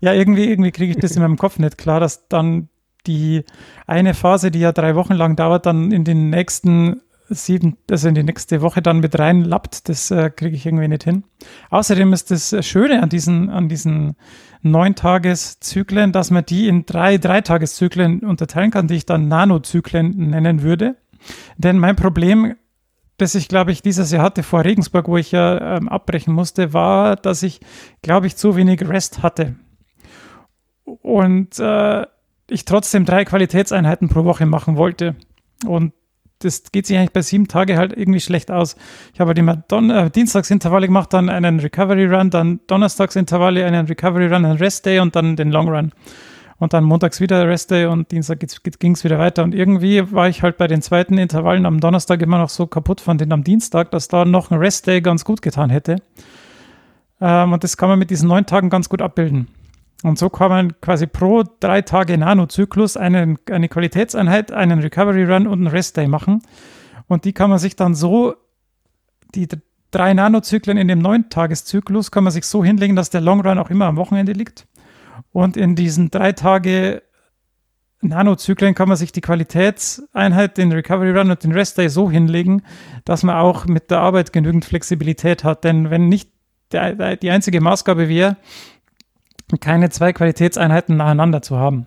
Ja, irgendwie, irgendwie kriege ich das in meinem Kopf nicht klar, dass dann die eine Phase, die ja drei Wochen lang dauert, dann in den nächsten sieben, also in die nächste Woche dann mit reinlappt, das äh, kriege ich irgendwie nicht hin. Außerdem ist das Schöne an diesen, an diesen neun Tageszyklen, dass man die in drei Dreitageszyklen unterteilen kann, die ich dann Nanozyklen nennen würde. Denn mein Problem, das ich glaube ich dieses Jahr hatte vor Regensburg, wo ich ja ähm, abbrechen musste, war, dass ich glaube ich zu wenig Rest hatte. Und äh, ich trotzdem drei Qualitätseinheiten pro Woche machen wollte. Und das geht sich eigentlich bei sieben Tagen halt irgendwie schlecht aus. Ich habe halt immer Don äh, Dienstagsintervalle gemacht, dann einen Recovery Run, dann Donnerstagsintervalle, einen Recovery Run, einen Rest Day und dann den Long Run. Und dann montags wieder Rest Day und Dienstag ging es wieder weiter. Und irgendwie war ich halt bei den zweiten Intervallen am Donnerstag immer noch so kaputt von den am Dienstag, dass da noch ein Rest Day ganz gut getan hätte. Ähm, und das kann man mit diesen neun Tagen ganz gut abbilden. Und so kann man quasi pro drei Tage Nanozyklus einen, eine Qualitätseinheit, einen Recovery Run und einen Rest Day machen. Und die kann man sich dann so, die drei Nanozyklen in dem neun Tageszyklus kann man sich so hinlegen, dass der Long Run auch immer am Wochenende liegt. Und in diesen drei Tage Nanozyklen kann man sich die Qualitätseinheit, den Recovery Run und den Rest Day so hinlegen, dass man auch mit der Arbeit genügend Flexibilität hat. Denn wenn nicht die einzige Maßgabe wäre, keine zwei Qualitätseinheiten nacheinander zu haben.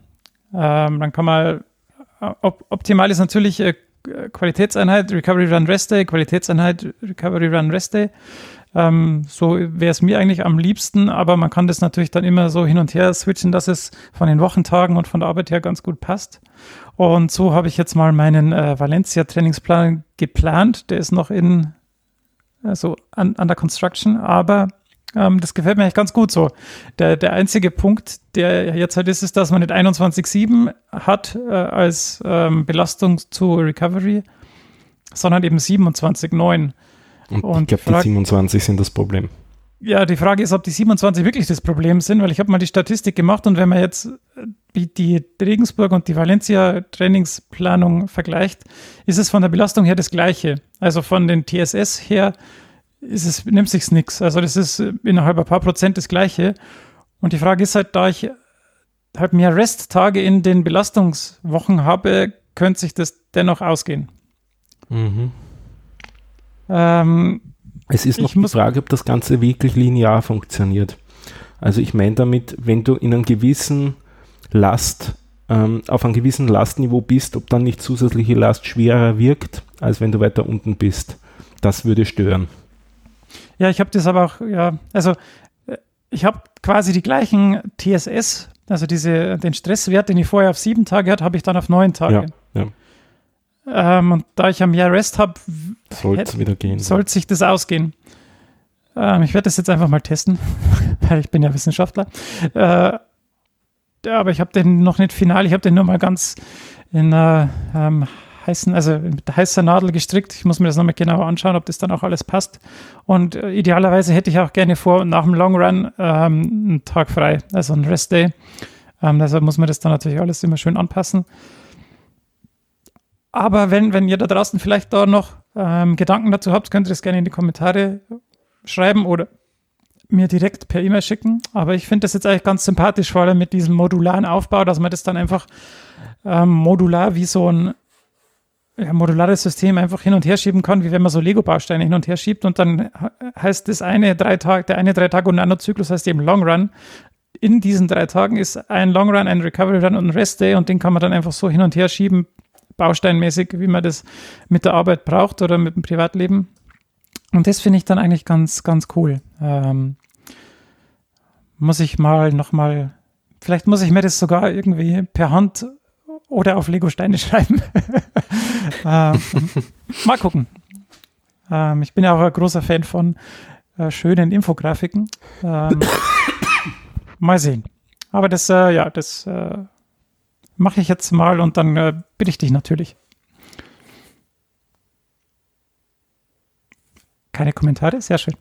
Ähm, dann kann man, op optimal ist natürlich äh, Qualitätseinheit, Recovery Run Rest Day, Qualitätseinheit, Recovery Run Rest Day. Ähm, so wäre es mir eigentlich am liebsten, aber man kann das natürlich dann immer so hin und her switchen, dass es von den Wochentagen und von der Arbeit her ganz gut passt. Und so habe ich jetzt mal meinen äh, Valencia-Trainingsplan geplant. Der ist noch in, also an, an der Construction, aber ähm, das gefällt mir eigentlich ganz gut so. Der, der einzige Punkt, der jetzt halt ist, ist, dass man nicht 21,7 hat äh, als ähm, Belastung zu Recovery, sondern eben 27,9. Und, Und ich glaube, die 27 sind das Problem. Ja, die Frage ist, ob die 27 wirklich das Problem sind, weil ich habe mal die Statistik gemacht und wenn man jetzt äh, die Regensburg und die Valencia Trainingsplanung vergleicht, ist es von der Belastung her das gleiche. Also von den TSS her ist es, nimmt sich nichts. Also das ist innerhalb ein paar Prozent das Gleiche. Und die Frage ist halt, da ich halt mehr Resttage in den Belastungswochen habe, könnte sich das dennoch ausgehen. Mhm. Ähm, es ist noch die Frage, ob das Ganze wirklich linear funktioniert. Also ich meine damit, wenn du in einem gewissen Last, ähm, auf einem gewissen Lastniveau bist, ob dann nicht zusätzliche Last schwerer wirkt, als wenn du weiter unten bist. Das würde stören. Ja, ich habe das aber auch, ja, also äh, ich habe quasi die gleichen TSS, also diese, den Stresswert, den ich vorher auf sieben Tage hatte, habe ich dann auf neun Tage. Ja, ja. Ähm, und da ich ja mehr Rest habe, soll es wieder gehen. Sollte sich das ausgehen. Ähm, ich werde das jetzt einfach mal testen, weil ich bin ja Wissenschaftler. Äh, ja, aber ich habe den noch nicht final, ich habe den nur mal ganz in äh, ähm, heißen, also mit heißer Nadel gestrickt. Ich muss mir das nochmal genauer anschauen, ob das dann auch alles passt. Und äh, idealerweise hätte ich auch gerne vor, nach dem Long Run ähm, einen Tag frei, also einen Rest Day. Ähm, deshalb muss man das dann natürlich alles immer schön anpassen. Aber wenn, wenn ihr da draußen vielleicht da noch ähm, Gedanken dazu habt, könnt ihr das gerne in die Kommentare schreiben oder mir direkt per E-Mail schicken. Aber ich finde das jetzt eigentlich ganz sympathisch, vor allem mit diesem modularen Aufbau, dass man das dann einfach ähm, modular wie so ein modulares System einfach hin und her schieben kann, wie wenn man so Lego-Bausteine hin und her schiebt und dann heißt das eine drei Tage, der eine drei Tage und ein anderer Zyklus heißt eben Long Run. In diesen drei Tagen ist ein Long Run, ein Recovery Run und ein Rest Day und den kann man dann einfach so hin und her schieben, bausteinmäßig, wie man das mit der Arbeit braucht oder mit dem Privatleben. Und das finde ich dann eigentlich ganz, ganz cool. Ähm, muss ich mal nochmal, vielleicht muss ich mir das sogar irgendwie per Hand oder auf Lego-Steine schreiben. ähm, mal gucken. Ähm, ich bin ja auch ein großer Fan von äh, schönen Infografiken. Ähm, mal sehen. Aber das, äh, ja, das äh, mache ich jetzt mal und dann äh, bitte ich dich natürlich. Keine Kommentare, sehr schön.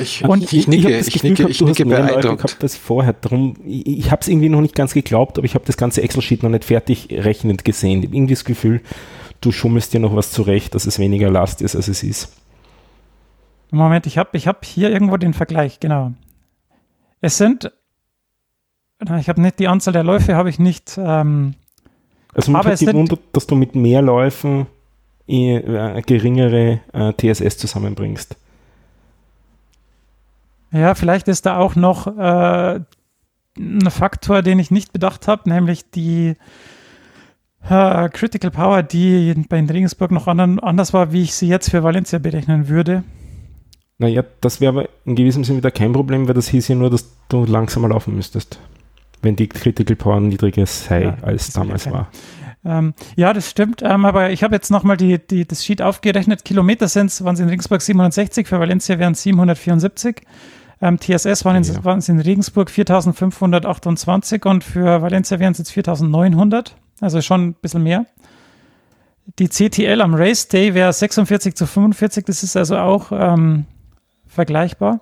Ich, und ich, ich nicke, ich, ich nicke, ich nicke beeindruckt. Ich habe das vorher drum, ich, ich habe es irgendwie noch nicht ganz geglaubt, aber ich habe das ganze Excel-Sheet noch nicht fertig rechnend gesehen. Ich habe irgendwie das Gefühl, du schummelst dir noch was zurecht, dass es weniger Last ist, als es ist. Moment, ich habe ich hab hier irgendwo den Vergleich, genau. Es sind, ich habe nicht die Anzahl der Läufe, habe ich nicht. Ähm, also mich hat gewundert, dass du mit mehr Läufen geringere äh, TSS zusammenbringst. Ja, vielleicht ist da auch noch äh, ein Faktor, den ich nicht bedacht habe, nämlich die äh, Critical Power, die bei Regensburg noch anders war, wie ich sie jetzt für Valencia berechnen würde. Naja, das wäre aber in gewissem Sinne wieder kein Problem, weil das hieß ja nur, dass du langsamer laufen müsstest, wenn die Critical Power niedriger sei, ja, als damals war. Ähm, ja, das stimmt. Ähm, aber ich habe jetzt nochmal die, die, das Sheet aufgerechnet. Kilometer sind es, waren es in Regensburg 760, für Valencia wären es 774. Ähm, TSS waren, in, ja. waren es in Regensburg 4528 und für Valencia wären es jetzt 4900. Also schon ein bisschen mehr. Die CTL am Race Day wäre 46 zu 45. Das ist also auch ähm, vergleichbar.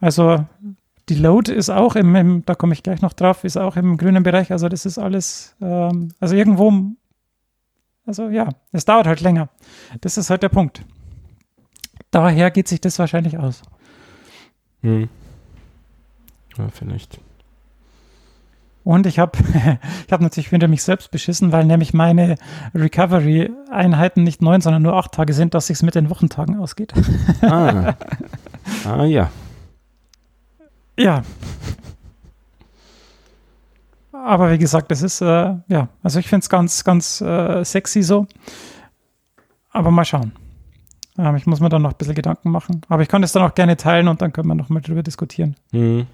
Also die Load ist auch im, im da komme ich gleich noch drauf, ist auch im grünen Bereich. Also das ist alles, ähm, also irgendwo, also ja, es dauert halt länger. Das ist halt der Punkt. Daher geht sich das wahrscheinlich aus. Hm. Ja, vielleicht. Und ich habe ich hab natürlich wieder mich selbst beschissen, weil nämlich meine Recovery-Einheiten nicht neun, sondern nur acht Tage sind, dass sich es mit den Wochentagen ausgeht. Ah. ah ja. Ja. Aber wie gesagt, das ist, äh, ja, also ich finde es ganz, ganz äh, sexy so. Aber mal schauen. Ähm, ich muss mir dann noch ein bisschen Gedanken machen. Aber ich kann das dann auch gerne teilen und dann können wir noch mal drüber diskutieren. Mhm.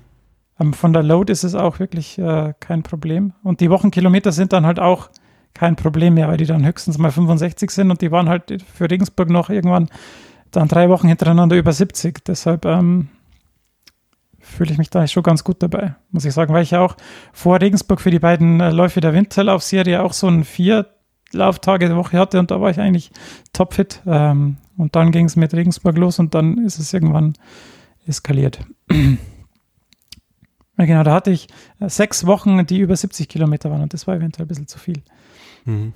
Ähm, von der Load ist es auch wirklich äh, kein Problem. Und die Wochenkilometer sind dann halt auch kein Problem mehr, weil die dann höchstens mal 65 sind und die waren halt für Regensburg noch irgendwann dann drei Wochen hintereinander über 70. Deshalb, ähm, fühle ich mich da schon ganz gut dabei, muss ich sagen, weil ich ja auch vor Regensburg für die beiden äh, Läufe der Winterlaufserie auch so ein vier Lauftage die Woche hatte und da war ich eigentlich topfit. Ähm, und dann ging es mit Regensburg los und dann ist es irgendwann eskaliert. ja, genau, da hatte ich äh, sechs Wochen, die über 70 Kilometer waren und das war eventuell ein bisschen zu viel. Mhm.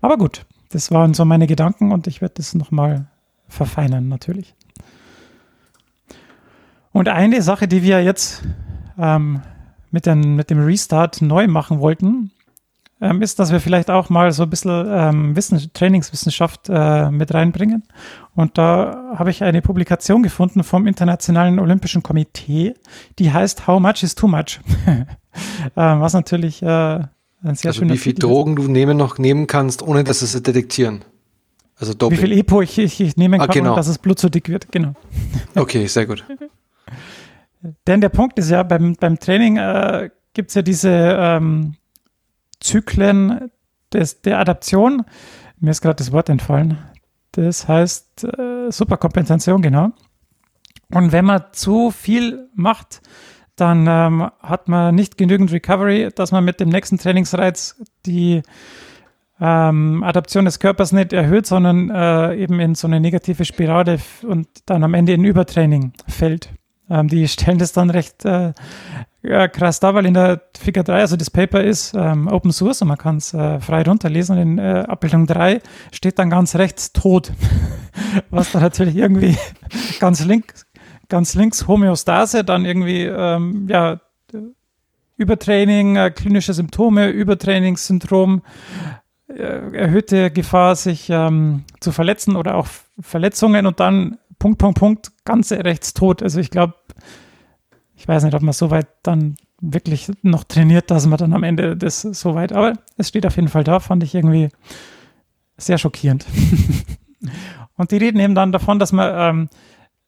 Aber gut, das waren so meine Gedanken und ich werde das nochmal verfeinern natürlich. Und eine Sache, die wir jetzt ähm, mit, den, mit dem Restart neu machen wollten, ähm, ist, dass wir vielleicht auch mal so ein bisschen ähm, Wissen, Trainingswissenschaft äh, mit reinbringen. Und da habe ich eine Publikation gefunden vom Internationalen Olympischen Komitee, die heißt How Much is Too Much? ähm, was natürlich äh, ein sehr also Wie viel Drogen ist. du nehmen noch nehmen kannst, ohne dass es detektieren. Also Doping. Wie viel EPO ich, ich, ich nehmen ah, kann, ah, genau. ohne dass das Blut so dick wird. Genau. Okay, sehr gut. Denn der Punkt ist ja, beim, beim Training äh, gibt es ja diese ähm, Zyklen des, der Adaption, mir ist gerade das Wort entfallen, das heißt äh, Superkompensation, genau. Und wenn man zu viel macht, dann ähm, hat man nicht genügend Recovery, dass man mit dem nächsten Trainingsreiz die ähm, Adaption des Körpers nicht erhöht, sondern äh, eben in so eine negative Spirale und dann am Ende in Übertraining fällt. Ähm, die stellen das dann recht äh, krass dar, weil in der Figur 3, also das Paper ist ähm, Open Source und man kann es äh, frei runterlesen. Und in äh, Abbildung 3 steht dann ganz rechts tot, was dann natürlich irgendwie ganz links, ganz links Homöostase, dann irgendwie ähm, ja Übertraining, äh, klinische Symptome, Übertrainingssyndrom, äh, erhöhte Gefahr, sich ähm, zu verletzen oder auch Verletzungen und dann Punkt, Punkt, Punkt, ganz rechts tot. Also ich glaube, ich weiß nicht, ob man so weit dann wirklich noch trainiert, dass man dann am Ende das so weit, aber es steht auf jeden Fall da, fand ich irgendwie sehr schockierend. und die reden eben dann davon, dass man ähm,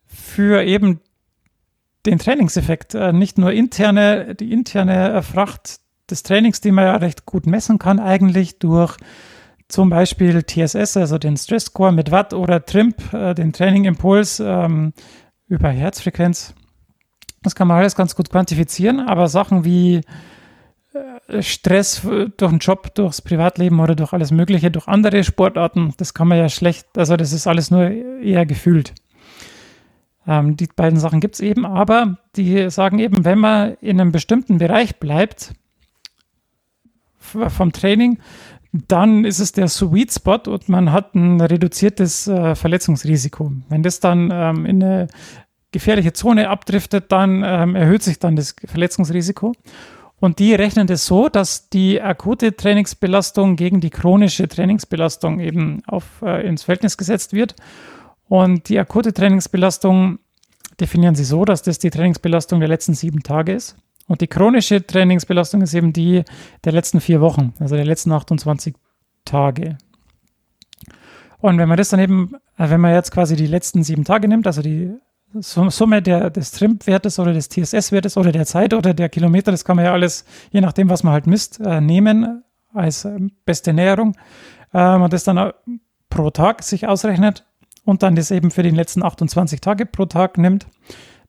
für eben den Trainingseffekt äh, nicht nur interne, die interne äh, Fracht des Trainings, die man ja recht gut messen kann, eigentlich durch zum Beispiel TSS, also den Stress Score mit Watt oder TRIMP, äh, den Training Impuls ähm, über Herzfrequenz. Das kann man alles ganz gut quantifizieren, aber Sachen wie äh, Stress durch den Job, durchs Privatleben oder durch alles Mögliche, durch andere Sportarten, das kann man ja schlecht, also das ist alles nur eher gefühlt. Ähm, die beiden Sachen gibt es eben, aber die sagen eben, wenn man in einem bestimmten Bereich bleibt vom Training, dann ist es der Sweet Spot und man hat ein reduziertes äh, Verletzungsrisiko. Wenn das dann ähm, in eine gefährliche Zone abdriftet, dann ähm, erhöht sich dann das Verletzungsrisiko. Und die rechnen das so, dass die akute Trainingsbelastung gegen die chronische Trainingsbelastung eben auf, äh, ins Verhältnis gesetzt wird. Und die akute Trainingsbelastung definieren sie so, dass das die Trainingsbelastung der letzten sieben Tage ist. Und die chronische Trainingsbelastung ist eben die der letzten vier Wochen, also der letzten 28 Tage. Und wenn man das dann eben, äh, wenn man jetzt quasi die letzten sieben Tage nimmt, also die Summe der, des Trimp-Wertes oder des TSS-Wertes oder der Zeit oder der Kilometer, das kann man ja alles, je nachdem, was man halt misst, äh, nehmen als äh, beste Näherung ähm, und das dann pro Tag sich ausrechnet und dann das eben für die letzten 28 Tage pro Tag nimmt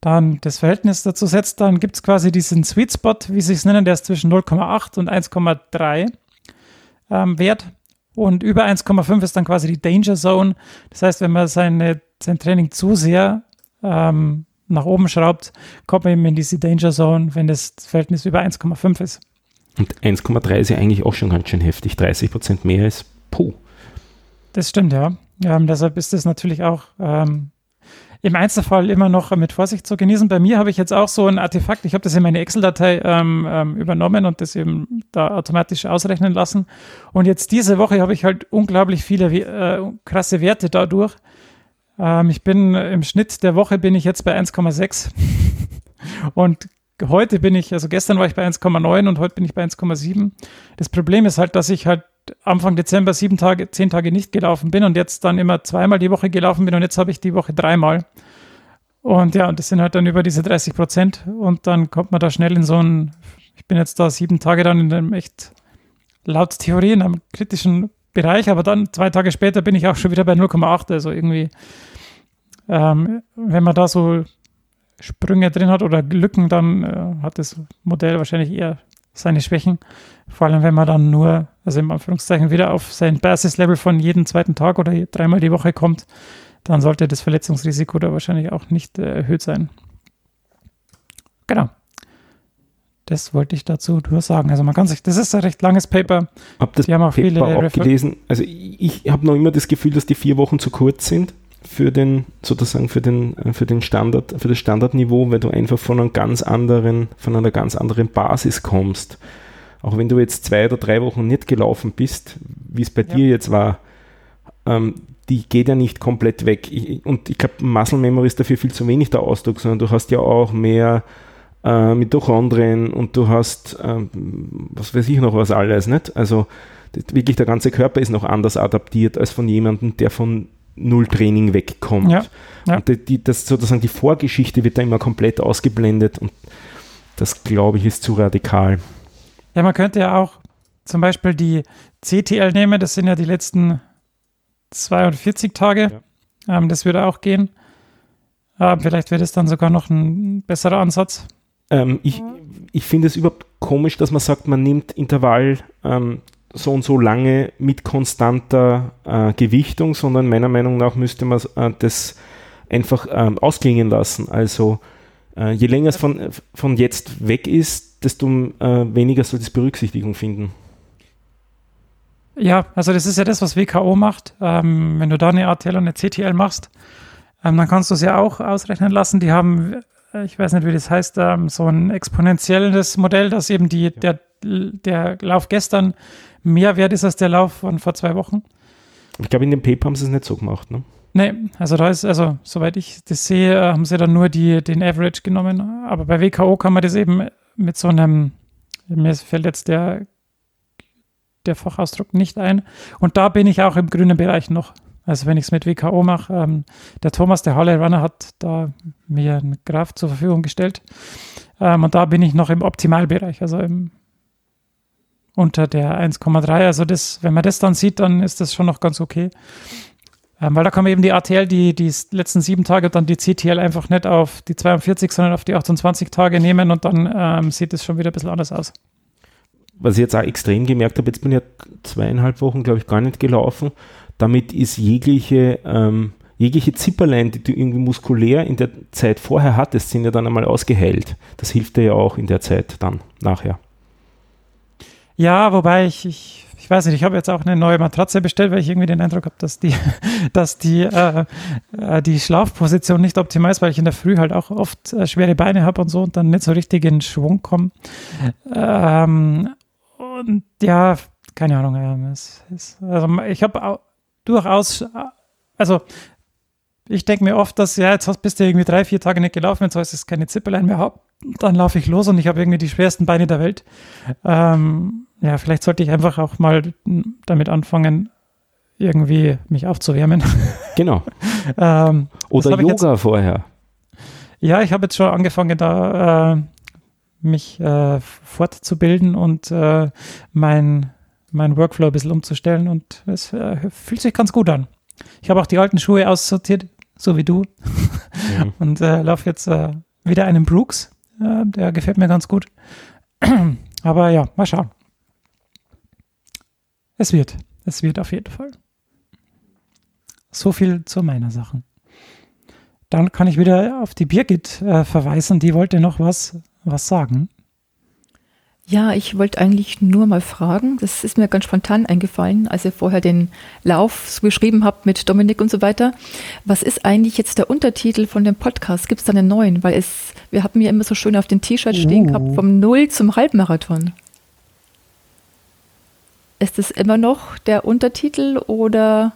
dann das Verhältnis dazu setzt, dann gibt es quasi diesen Sweet Spot, wie sie es nennen, der ist zwischen 0,8 und 1,3 ähm, Wert. Und über 1,5 ist dann quasi die Danger Zone. Das heißt, wenn man seine, sein Training zu sehr ähm, nach oben schraubt, kommt man eben in diese Danger Zone, wenn das Verhältnis über 1,5 ist. Und 1,3 ist ja eigentlich auch schon ganz schön heftig. 30 Prozent mehr ist puh. Das stimmt, ja. Ähm, deshalb ist das natürlich auch ähm, im Einzelfall immer noch mit Vorsicht zu genießen. Bei mir habe ich jetzt auch so ein Artefakt, ich habe das in meine Excel-Datei ähm, ähm, übernommen und das eben da automatisch ausrechnen lassen. Und jetzt diese Woche habe ich halt unglaublich viele äh, krasse Werte dadurch. Ähm, ich bin im Schnitt der Woche bin ich jetzt bei 1,6 und heute bin ich, also gestern war ich bei 1,9 und heute bin ich bei 1,7. Das Problem ist halt, dass ich halt Anfang Dezember sieben Tage, zehn Tage nicht gelaufen bin und jetzt dann immer zweimal die Woche gelaufen bin und jetzt habe ich die Woche dreimal. Und ja, das sind halt dann über diese 30 Prozent und dann kommt man da schnell in so ein, ich bin jetzt da sieben Tage dann in einem echt laut Theorie in einem kritischen Bereich, aber dann zwei Tage später bin ich auch schon wieder bei 0,8, also irgendwie, ähm, wenn man da so Sprünge drin hat oder Lücken, dann äh, hat das Modell wahrscheinlich eher seine Schwächen. Vor allem, wenn man dann nur, also im Anführungszeichen, wieder auf sein Basislevel von jedem zweiten Tag oder dreimal die Woche kommt, dann sollte das Verletzungsrisiko da wahrscheinlich auch nicht äh, erhöht sein. Genau. Das wollte ich dazu nur sagen. Also man kann sich, das ist ein recht langes Paper. Hab das die haben auch Paper viele auch gelesen. Also ich, ich habe noch immer das Gefühl, dass die vier Wochen zu kurz sind für den, sozusagen für den, äh, für den Standard, für das Standardniveau, weil du einfach von einem ganz anderen, von einer ganz anderen Basis kommst. Auch wenn du jetzt zwei oder drei Wochen nicht gelaufen bist, wie es bei ja. dir jetzt war, ähm, die geht ja nicht komplett weg. Ich, und ich glaube, Muscle Memory ist dafür viel zu wenig der Ausdruck, sondern du hast ja auch mehr äh, Mitochondrien und du hast, ähm, was weiß ich noch was alles, nicht? Also wirklich der ganze Körper ist noch anders adaptiert als von jemandem, der von Null-Training wegkommt. Ja, ja. Und die, die, das sozusagen die Vorgeschichte wird da immer komplett ausgeblendet und das, glaube ich, ist zu radikal. Ja, man könnte ja auch zum Beispiel die CTL nehme, das sind ja die letzten 42 Tage, ja. ähm, das würde auch gehen. Ähm, vielleicht wäre das dann sogar noch ein besserer Ansatz. Ähm, ich ich finde es überhaupt komisch, dass man sagt, man nimmt Intervall ähm, so und so lange mit konstanter äh, Gewichtung, sondern meiner Meinung nach müsste man äh, das einfach ähm, ausklingen lassen. Also äh, je länger es von, von jetzt weg ist, desto äh, weniger soll es Berücksichtigung finden. Ja, also das ist ja das, was WKO macht. Ähm, wenn du da eine ATL und eine CTL machst, ähm, dann kannst du es ja auch ausrechnen lassen. Die haben, äh, ich weiß nicht, wie das heißt, ähm, so ein exponentielles Modell, dass eben die, der, der Lauf gestern mehr wert ist als der Lauf von vor zwei Wochen. Ich glaube, in dem Paper haben sie es nicht so gemacht, ne? Nee, also da ist, also soweit ich das sehe, haben sie dann nur die, den Average genommen. Aber bei WKO kann man das eben mit so einem, mir fällt jetzt der, der Fachausdruck nicht ein. Und da bin ich auch im grünen Bereich noch. Also wenn ich es mit WKO mache, ähm, der Thomas, der Halle Runner, hat da mir einen Graph zur Verfügung gestellt. Ähm, und da bin ich noch im Optimalbereich, also im, unter der 1,3. Also das, wenn man das dann sieht, dann ist das schon noch ganz okay. Ähm, weil da kann man eben die ATL, die, die letzten sieben Tage, dann die CTL einfach nicht auf die 42, sondern auf die 28 Tage nehmen und dann ähm, sieht es schon wieder ein bisschen anders aus. Was ich jetzt auch extrem gemerkt habe, jetzt bin ich ja zweieinhalb Wochen, glaube ich, gar nicht gelaufen. Damit ist jegliche, ähm, jegliche Zipperlein, die du irgendwie muskulär in der Zeit vorher hattest, sind ja dann einmal ausgeheilt. Das hilft dir ja auch in der Zeit dann nachher. Ja, wobei ich, ich ich weiß nicht, ich habe jetzt auch eine neue Matratze bestellt, weil ich irgendwie den Eindruck habe, dass die, dass die, äh, äh, die Schlafposition nicht optimal ist, weil ich in der Früh halt auch oft äh, schwere Beine habe und so und dann nicht so richtig in Schwung komme. Ähm, und ja, keine Ahnung. Ähm, es, es, also ich habe durchaus, also ich denke mir oft, dass ja, jetzt bist du irgendwie drei, vier Tage nicht gelaufen, jetzt heißt es keine Zipperlein mehr habe. Dann laufe ich los und ich habe irgendwie die schwersten Beine der Welt. Ähm, ja, vielleicht sollte ich einfach auch mal damit anfangen, irgendwie mich aufzuwärmen. Genau. ähm, Oder Yoga jetzt, vorher. Ja, ich habe jetzt schon angefangen, da äh, mich äh, fortzubilden und äh, mein, mein Workflow ein bisschen umzustellen und es äh, fühlt sich ganz gut an. Ich habe auch die alten Schuhe aussortiert, so wie du, mhm. und äh, laufe jetzt äh, wieder einen Brooks. der gefällt mir ganz gut. Aber ja, mal schauen. Es wird. Es wird auf jeden Fall. So viel zu meiner Sache. Dann kann ich wieder auf die Birgit äh, verweisen. Die wollte noch was, was sagen. Ja, ich wollte eigentlich nur mal fragen, das ist mir ganz spontan eingefallen, als ihr vorher den Lauf so geschrieben habt mit Dominik und so weiter. Was ist eigentlich jetzt der Untertitel von dem Podcast? Gibt es da einen neuen? Weil es, wir haben ja immer so schön auf den T-Shirt stehen uh. gehabt, vom Null zum Halbmarathon. Ist es immer noch der Untertitel oder?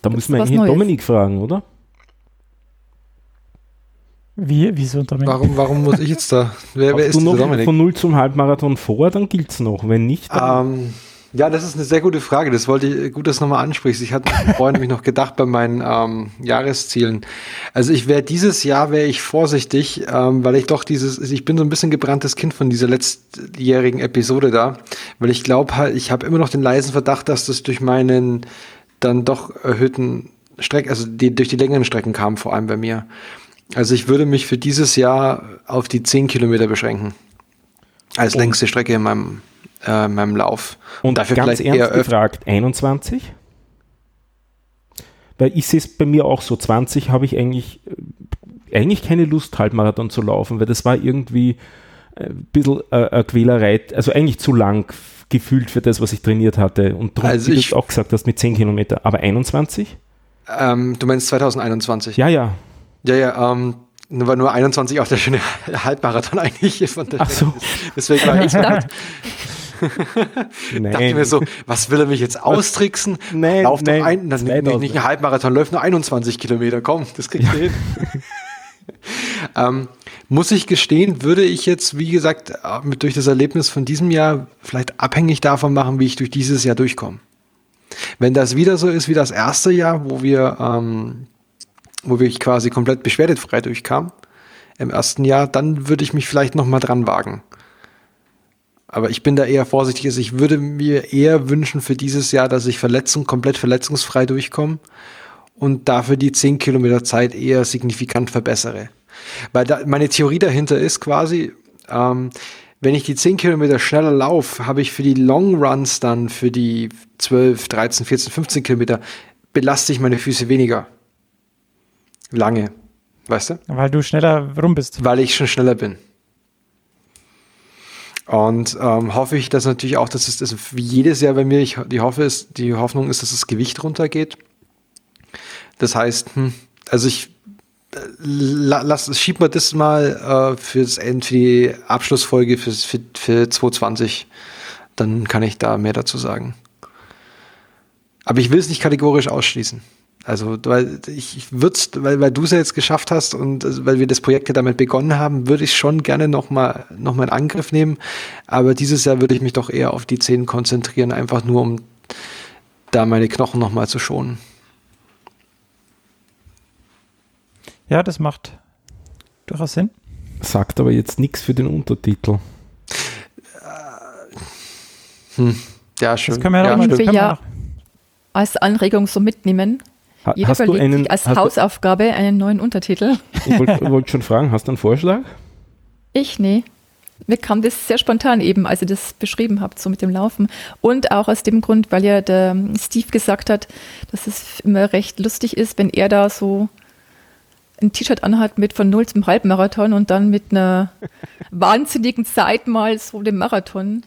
Da müssen wir hier Dominik fragen, oder? Wie, wieso Dominik? Warum, warum muss ich jetzt da? Wer, wer ist du noch Dominik? von 0 zum Halbmarathon vor, dann gilt es noch. Wenn nicht, dann. Ähm, ja, das ist eine sehr gute Frage. Das wollte ich, gut, dass du nochmal ansprichst. Ich hatte vorhin mich noch gedacht bei meinen ähm, Jahreszielen. Also ich wäre dieses Jahr wäre ich vorsichtig, ähm, weil ich doch dieses, ich bin so ein bisschen gebranntes Kind von dieser letztjährigen Episode da, weil ich glaube ich habe immer noch den leisen Verdacht, dass das durch meinen dann doch erhöhten Strecken, also die durch die längeren Strecken kam, vor allem bei mir. Also ich würde mich für dieses Jahr auf die 10 Kilometer beschränken. Als längste Strecke in meinem äh, meinem Lauf. Und dafür ganz ernst gefragt, 21? Weil ich sehe es bei mir auch so, 20 habe ich eigentlich, äh, eigentlich keine Lust, Halbmarathon zu laufen, weil das war irgendwie ein bisschen äh, eine Quälerei, also eigentlich zu lang gefühlt für das, was ich trainiert hatte. Und darum, also wie du auch gesagt hast, mit 10 Kilometer. Aber 21? Ähm, du meinst 2021? Ja, ja. Ja, ja, ähm, war nur 21 auch der schöne Halbmarathon eigentlich. Von der Ach so. Deswegen war ich Nein. Dachte mir so, was will er mich jetzt austricksen? Nein, Lauf doch ein, dann nicht, nicht ein Halbmarathon, läuft nur 21 Kilometer. Komm, das kriegt ja. hin. ähm, muss ich gestehen, würde ich jetzt, wie gesagt, äh, mit, durch das Erlebnis von diesem Jahr vielleicht abhängig davon machen, wie ich durch dieses Jahr durchkomme. Wenn das wieder so ist wie das erste Jahr, wo wir, ähm, wo wir quasi komplett beschwerdefrei durchkamen, im ersten Jahr, dann würde ich mich vielleicht noch mal dran wagen. Aber ich bin da eher vorsichtig. Also ich würde mir eher wünschen für dieses Jahr, dass ich Verletzung, komplett verletzungsfrei durchkomme und dafür die 10 Kilometer Zeit eher signifikant verbessere. Weil da, meine Theorie dahinter ist quasi, ähm, wenn ich die 10 Kilometer schneller laufe, habe ich für die Long Runs dann, für die 12, 13, 14, 15 Kilometer, belaste ich meine Füße weniger. Lange. Weißt du? Weil du schneller rum bist. Weil ich schon schneller bin. Und ähm, hoffe ich, dass natürlich auch, dass es das wie jedes Jahr bei mir, ich, die, hoffe ist, die Hoffnung ist, dass das Gewicht runtergeht. Das heißt, hm, also ich äh, lass, schieb mal das mal äh, fürs End, für die Abschlussfolge für, für, für 2020. Dann kann ich da mehr dazu sagen. Aber ich will es nicht kategorisch ausschließen. Also, weil ich würde weil, weil du es ja jetzt geschafft hast und also, weil wir das Projekt ja damit begonnen haben, würde ich schon gerne nochmal noch mal in Angriff nehmen. Aber dieses Jahr würde ich mich doch eher auf die Zehen konzentrieren, einfach nur um da meine Knochen nochmal zu schonen. Ja, das macht durchaus Sinn. Sagt aber jetzt nichts für den Untertitel. Hm. Ja, schön. Das können wir ja, ja, wir ja als Anregung so mitnehmen. Ha, Jeder hast du einen, als Hausaufgabe du, einen neuen Untertitel. Ich wollte wollt schon fragen, hast du einen Vorschlag? Ich, nee. Mir kam das sehr spontan eben, als ihr das beschrieben habt, so mit dem Laufen. Und auch aus dem Grund, weil ja der Steve gesagt hat, dass es immer recht lustig ist, wenn er da so ein T-Shirt anhat mit von Null zum Halbmarathon und dann mit einer wahnsinnigen Zeit mal so den Marathon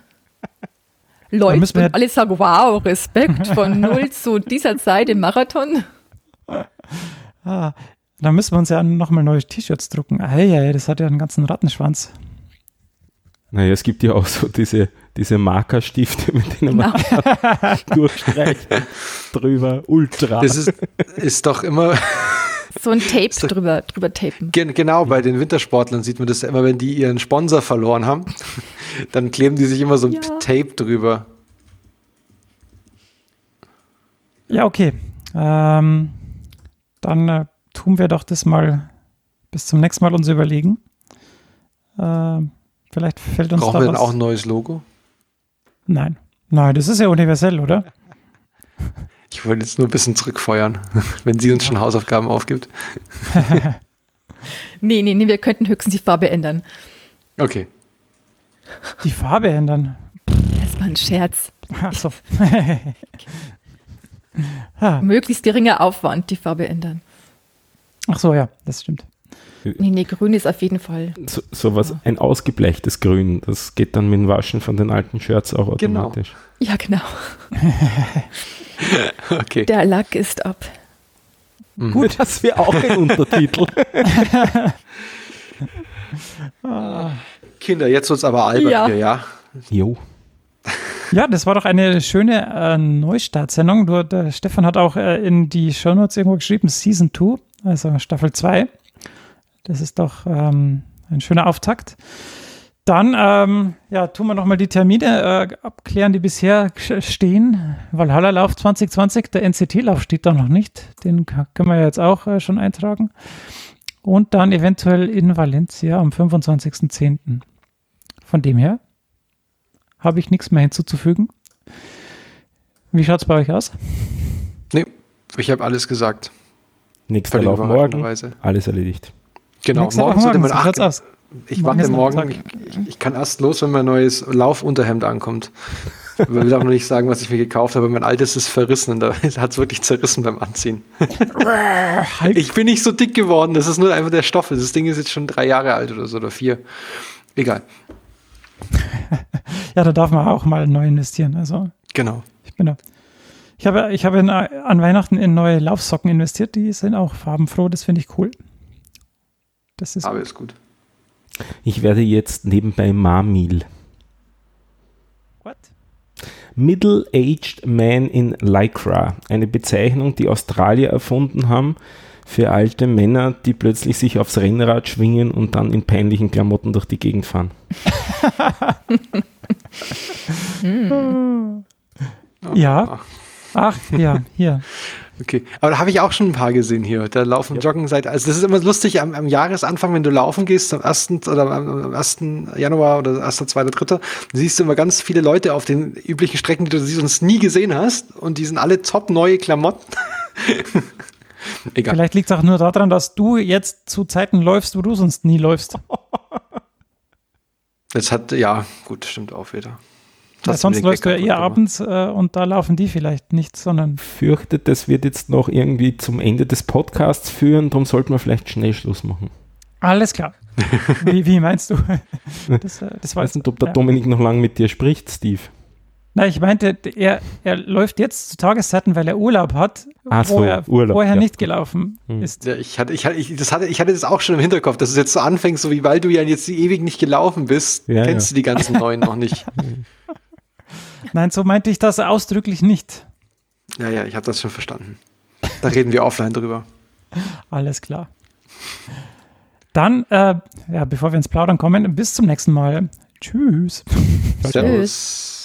läuft und alle sagen, wow, Respekt von Null zu dieser Zeit im Marathon. Ah, da müssen wir uns ja nochmal neue T-Shirts drucken. Ah, ja, das hat ja einen ganzen Rattenschwanz. Naja, es gibt ja auch so diese, diese Markerstifte, mit denen man genau. durchstreicht. drüber, ultra. Das ist, ist doch immer. So ein Tape so, drüber, drüber tapen. genau, bei den Wintersportlern sieht man das ja immer, wenn die ihren Sponsor verloren haben, dann kleben die sich immer so ein ja. Tape drüber. Ja, okay. Ähm, dann äh, tun wir doch das mal bis zum nächsten Mal uns überlegen. Äh, vielleicht fällt uns Brauchen da wir dann auch ein neues Logo? Nein. Nein, das ist ja universell, oder? Ich wollte jetzt nur ein bisschen zurückfeuern, wenn sie uns schon Hausaufgaben aufgibt. nee, nee, nee, wir könnten höchstens die Farbe ändern. Okay. Die Farbe ändern? Das war ein Scherz. Ach so. Möglichst geringer Aufwand, die Farbe ändern. Ach so, ja, das stimmt. Nee, nee, grün ist auf jeden Fall. So, so was, ja. ein ausgebleichtes Grün, das geht dann mit dem Waschen von den alten Shirts auch genau. automatisch. Genau. Ja, genau. okay. Der Lack ist ab. Mhm. Gut, das wäre auch ein Untertitel. Kinder, jetzt wird es aber albern ja. hier, ja? Jo. Ja, das war doch eine schöne äh, Neustartsendung. Du, der Stefan hat auch äh, in die Shownotes irgendwo geschrieben, Season 2, also Staffel 2. Das ist doch ähm, ein schöner Auftakt. Dann ähm, ja, tun wir nochmal die Termine äh, abklären, die bisher stehen. Valhalla-Lauf 2020, der NCT-Lauf steht da noch nicht. Den können wir jetzt auch äh, schon eintragen. Und dann eventuell in Valencia am 25.10. Von dem her habe ich nichts mehr hinzuzufügen. Wie schaut es bei euch aus? Nee, ich habe alles gesagt. Nächster Lauf morgen, alles erledigt. Genau, Nächster morgen sollte man acht, Ich warte morgen, ich, ich, kann erst los, wenn mein neues Laufunterhemd ankommt. Ich will auch noch nicht sagen, was ich mir gekauft habe. Mein altes ist verrissen und da hat es wirklich zerrissen beim Anziehen. ich bin nicht so dick geworden, das ist nur einfach der Stoff. Das Ding ist jetzt schon drei Jahre alt oder so oder vier. Egal. Ja, da darf man auch mal neu investieren. Also, genau. Ich bin da. Ich habe, ich habe in, an Weihnachten in neue Laufsocken investiert, die sind auch farbenfroh, das finde ich cool. Das ist Aber ist gut. Ich werde jetzt nebenbei Marmil. What? Middle-aged Man in Lycra, eine Bezeichnung, die Australier erfunden haben für alte Männer, die plötzlich sich aufs Rennrad schwingen und dann in peinlichen Klamotten durch die Gegend fahren. ja. Ach, ja, hier. Okay, aber da habe ich auch schon ein paar gesehen hier. Da laufen ja. Joggen seit, also das ist immer lustig am, am, Jahresanfang, wenn du laufen gehst, am 1. oder am 1. Januar oder 1., 2., 3., siehst du immer ganz viele Leute auf den üblichen Strecken, die du sonst nie gesehen hast und die sind alle top neue Klamotten. Egal. Vielleicht liegt es auch nur daran, dass du jetzt zu Zeiten läufst, wo du sonst nie läufst. Das hat, ja, gut, stimmt auch wieder. Ja, sonst läufst du ja eher abends äh, und da laufen die vielleicht nicht, sondern. Fürchtet, das wird jetzt noch irgendwie zum Ende des Podcasts führen, darum sollten wir vielleicht schnell Schluss machen. Alles klar. wie, wie, meinst du? Das, äh, das weiß nicht, ob der ja. Dominik noch lange mit dir spricht, Steve. Nein, ich meinte, er, er läuft jetzt zu Tageszeiten, weil er Urlaub hat, Ach wo so, er Urlaub, vorher ja. nicht gelaufen hm. ist. Ja, ich, hatte, ich, hatte, ich, das hatte, ich hatte das auch schon im Hinterkopf, dass es jetzt so anfängt, so wie weil du ja jetzt ewig nicht gelaufen bist, ja, kennst du die ganzen neuen noch nicht. Nein, so meinte ich das ausdrücklich nicht. Ja, ja, ich habe das schon verstanden. Da reden wir offline drüber. Alles klar. Dann, äh, ja, bevor wir ins Plaudern kommen, bis zum nächsten Mal. Tschüss. Servus. Tschüss.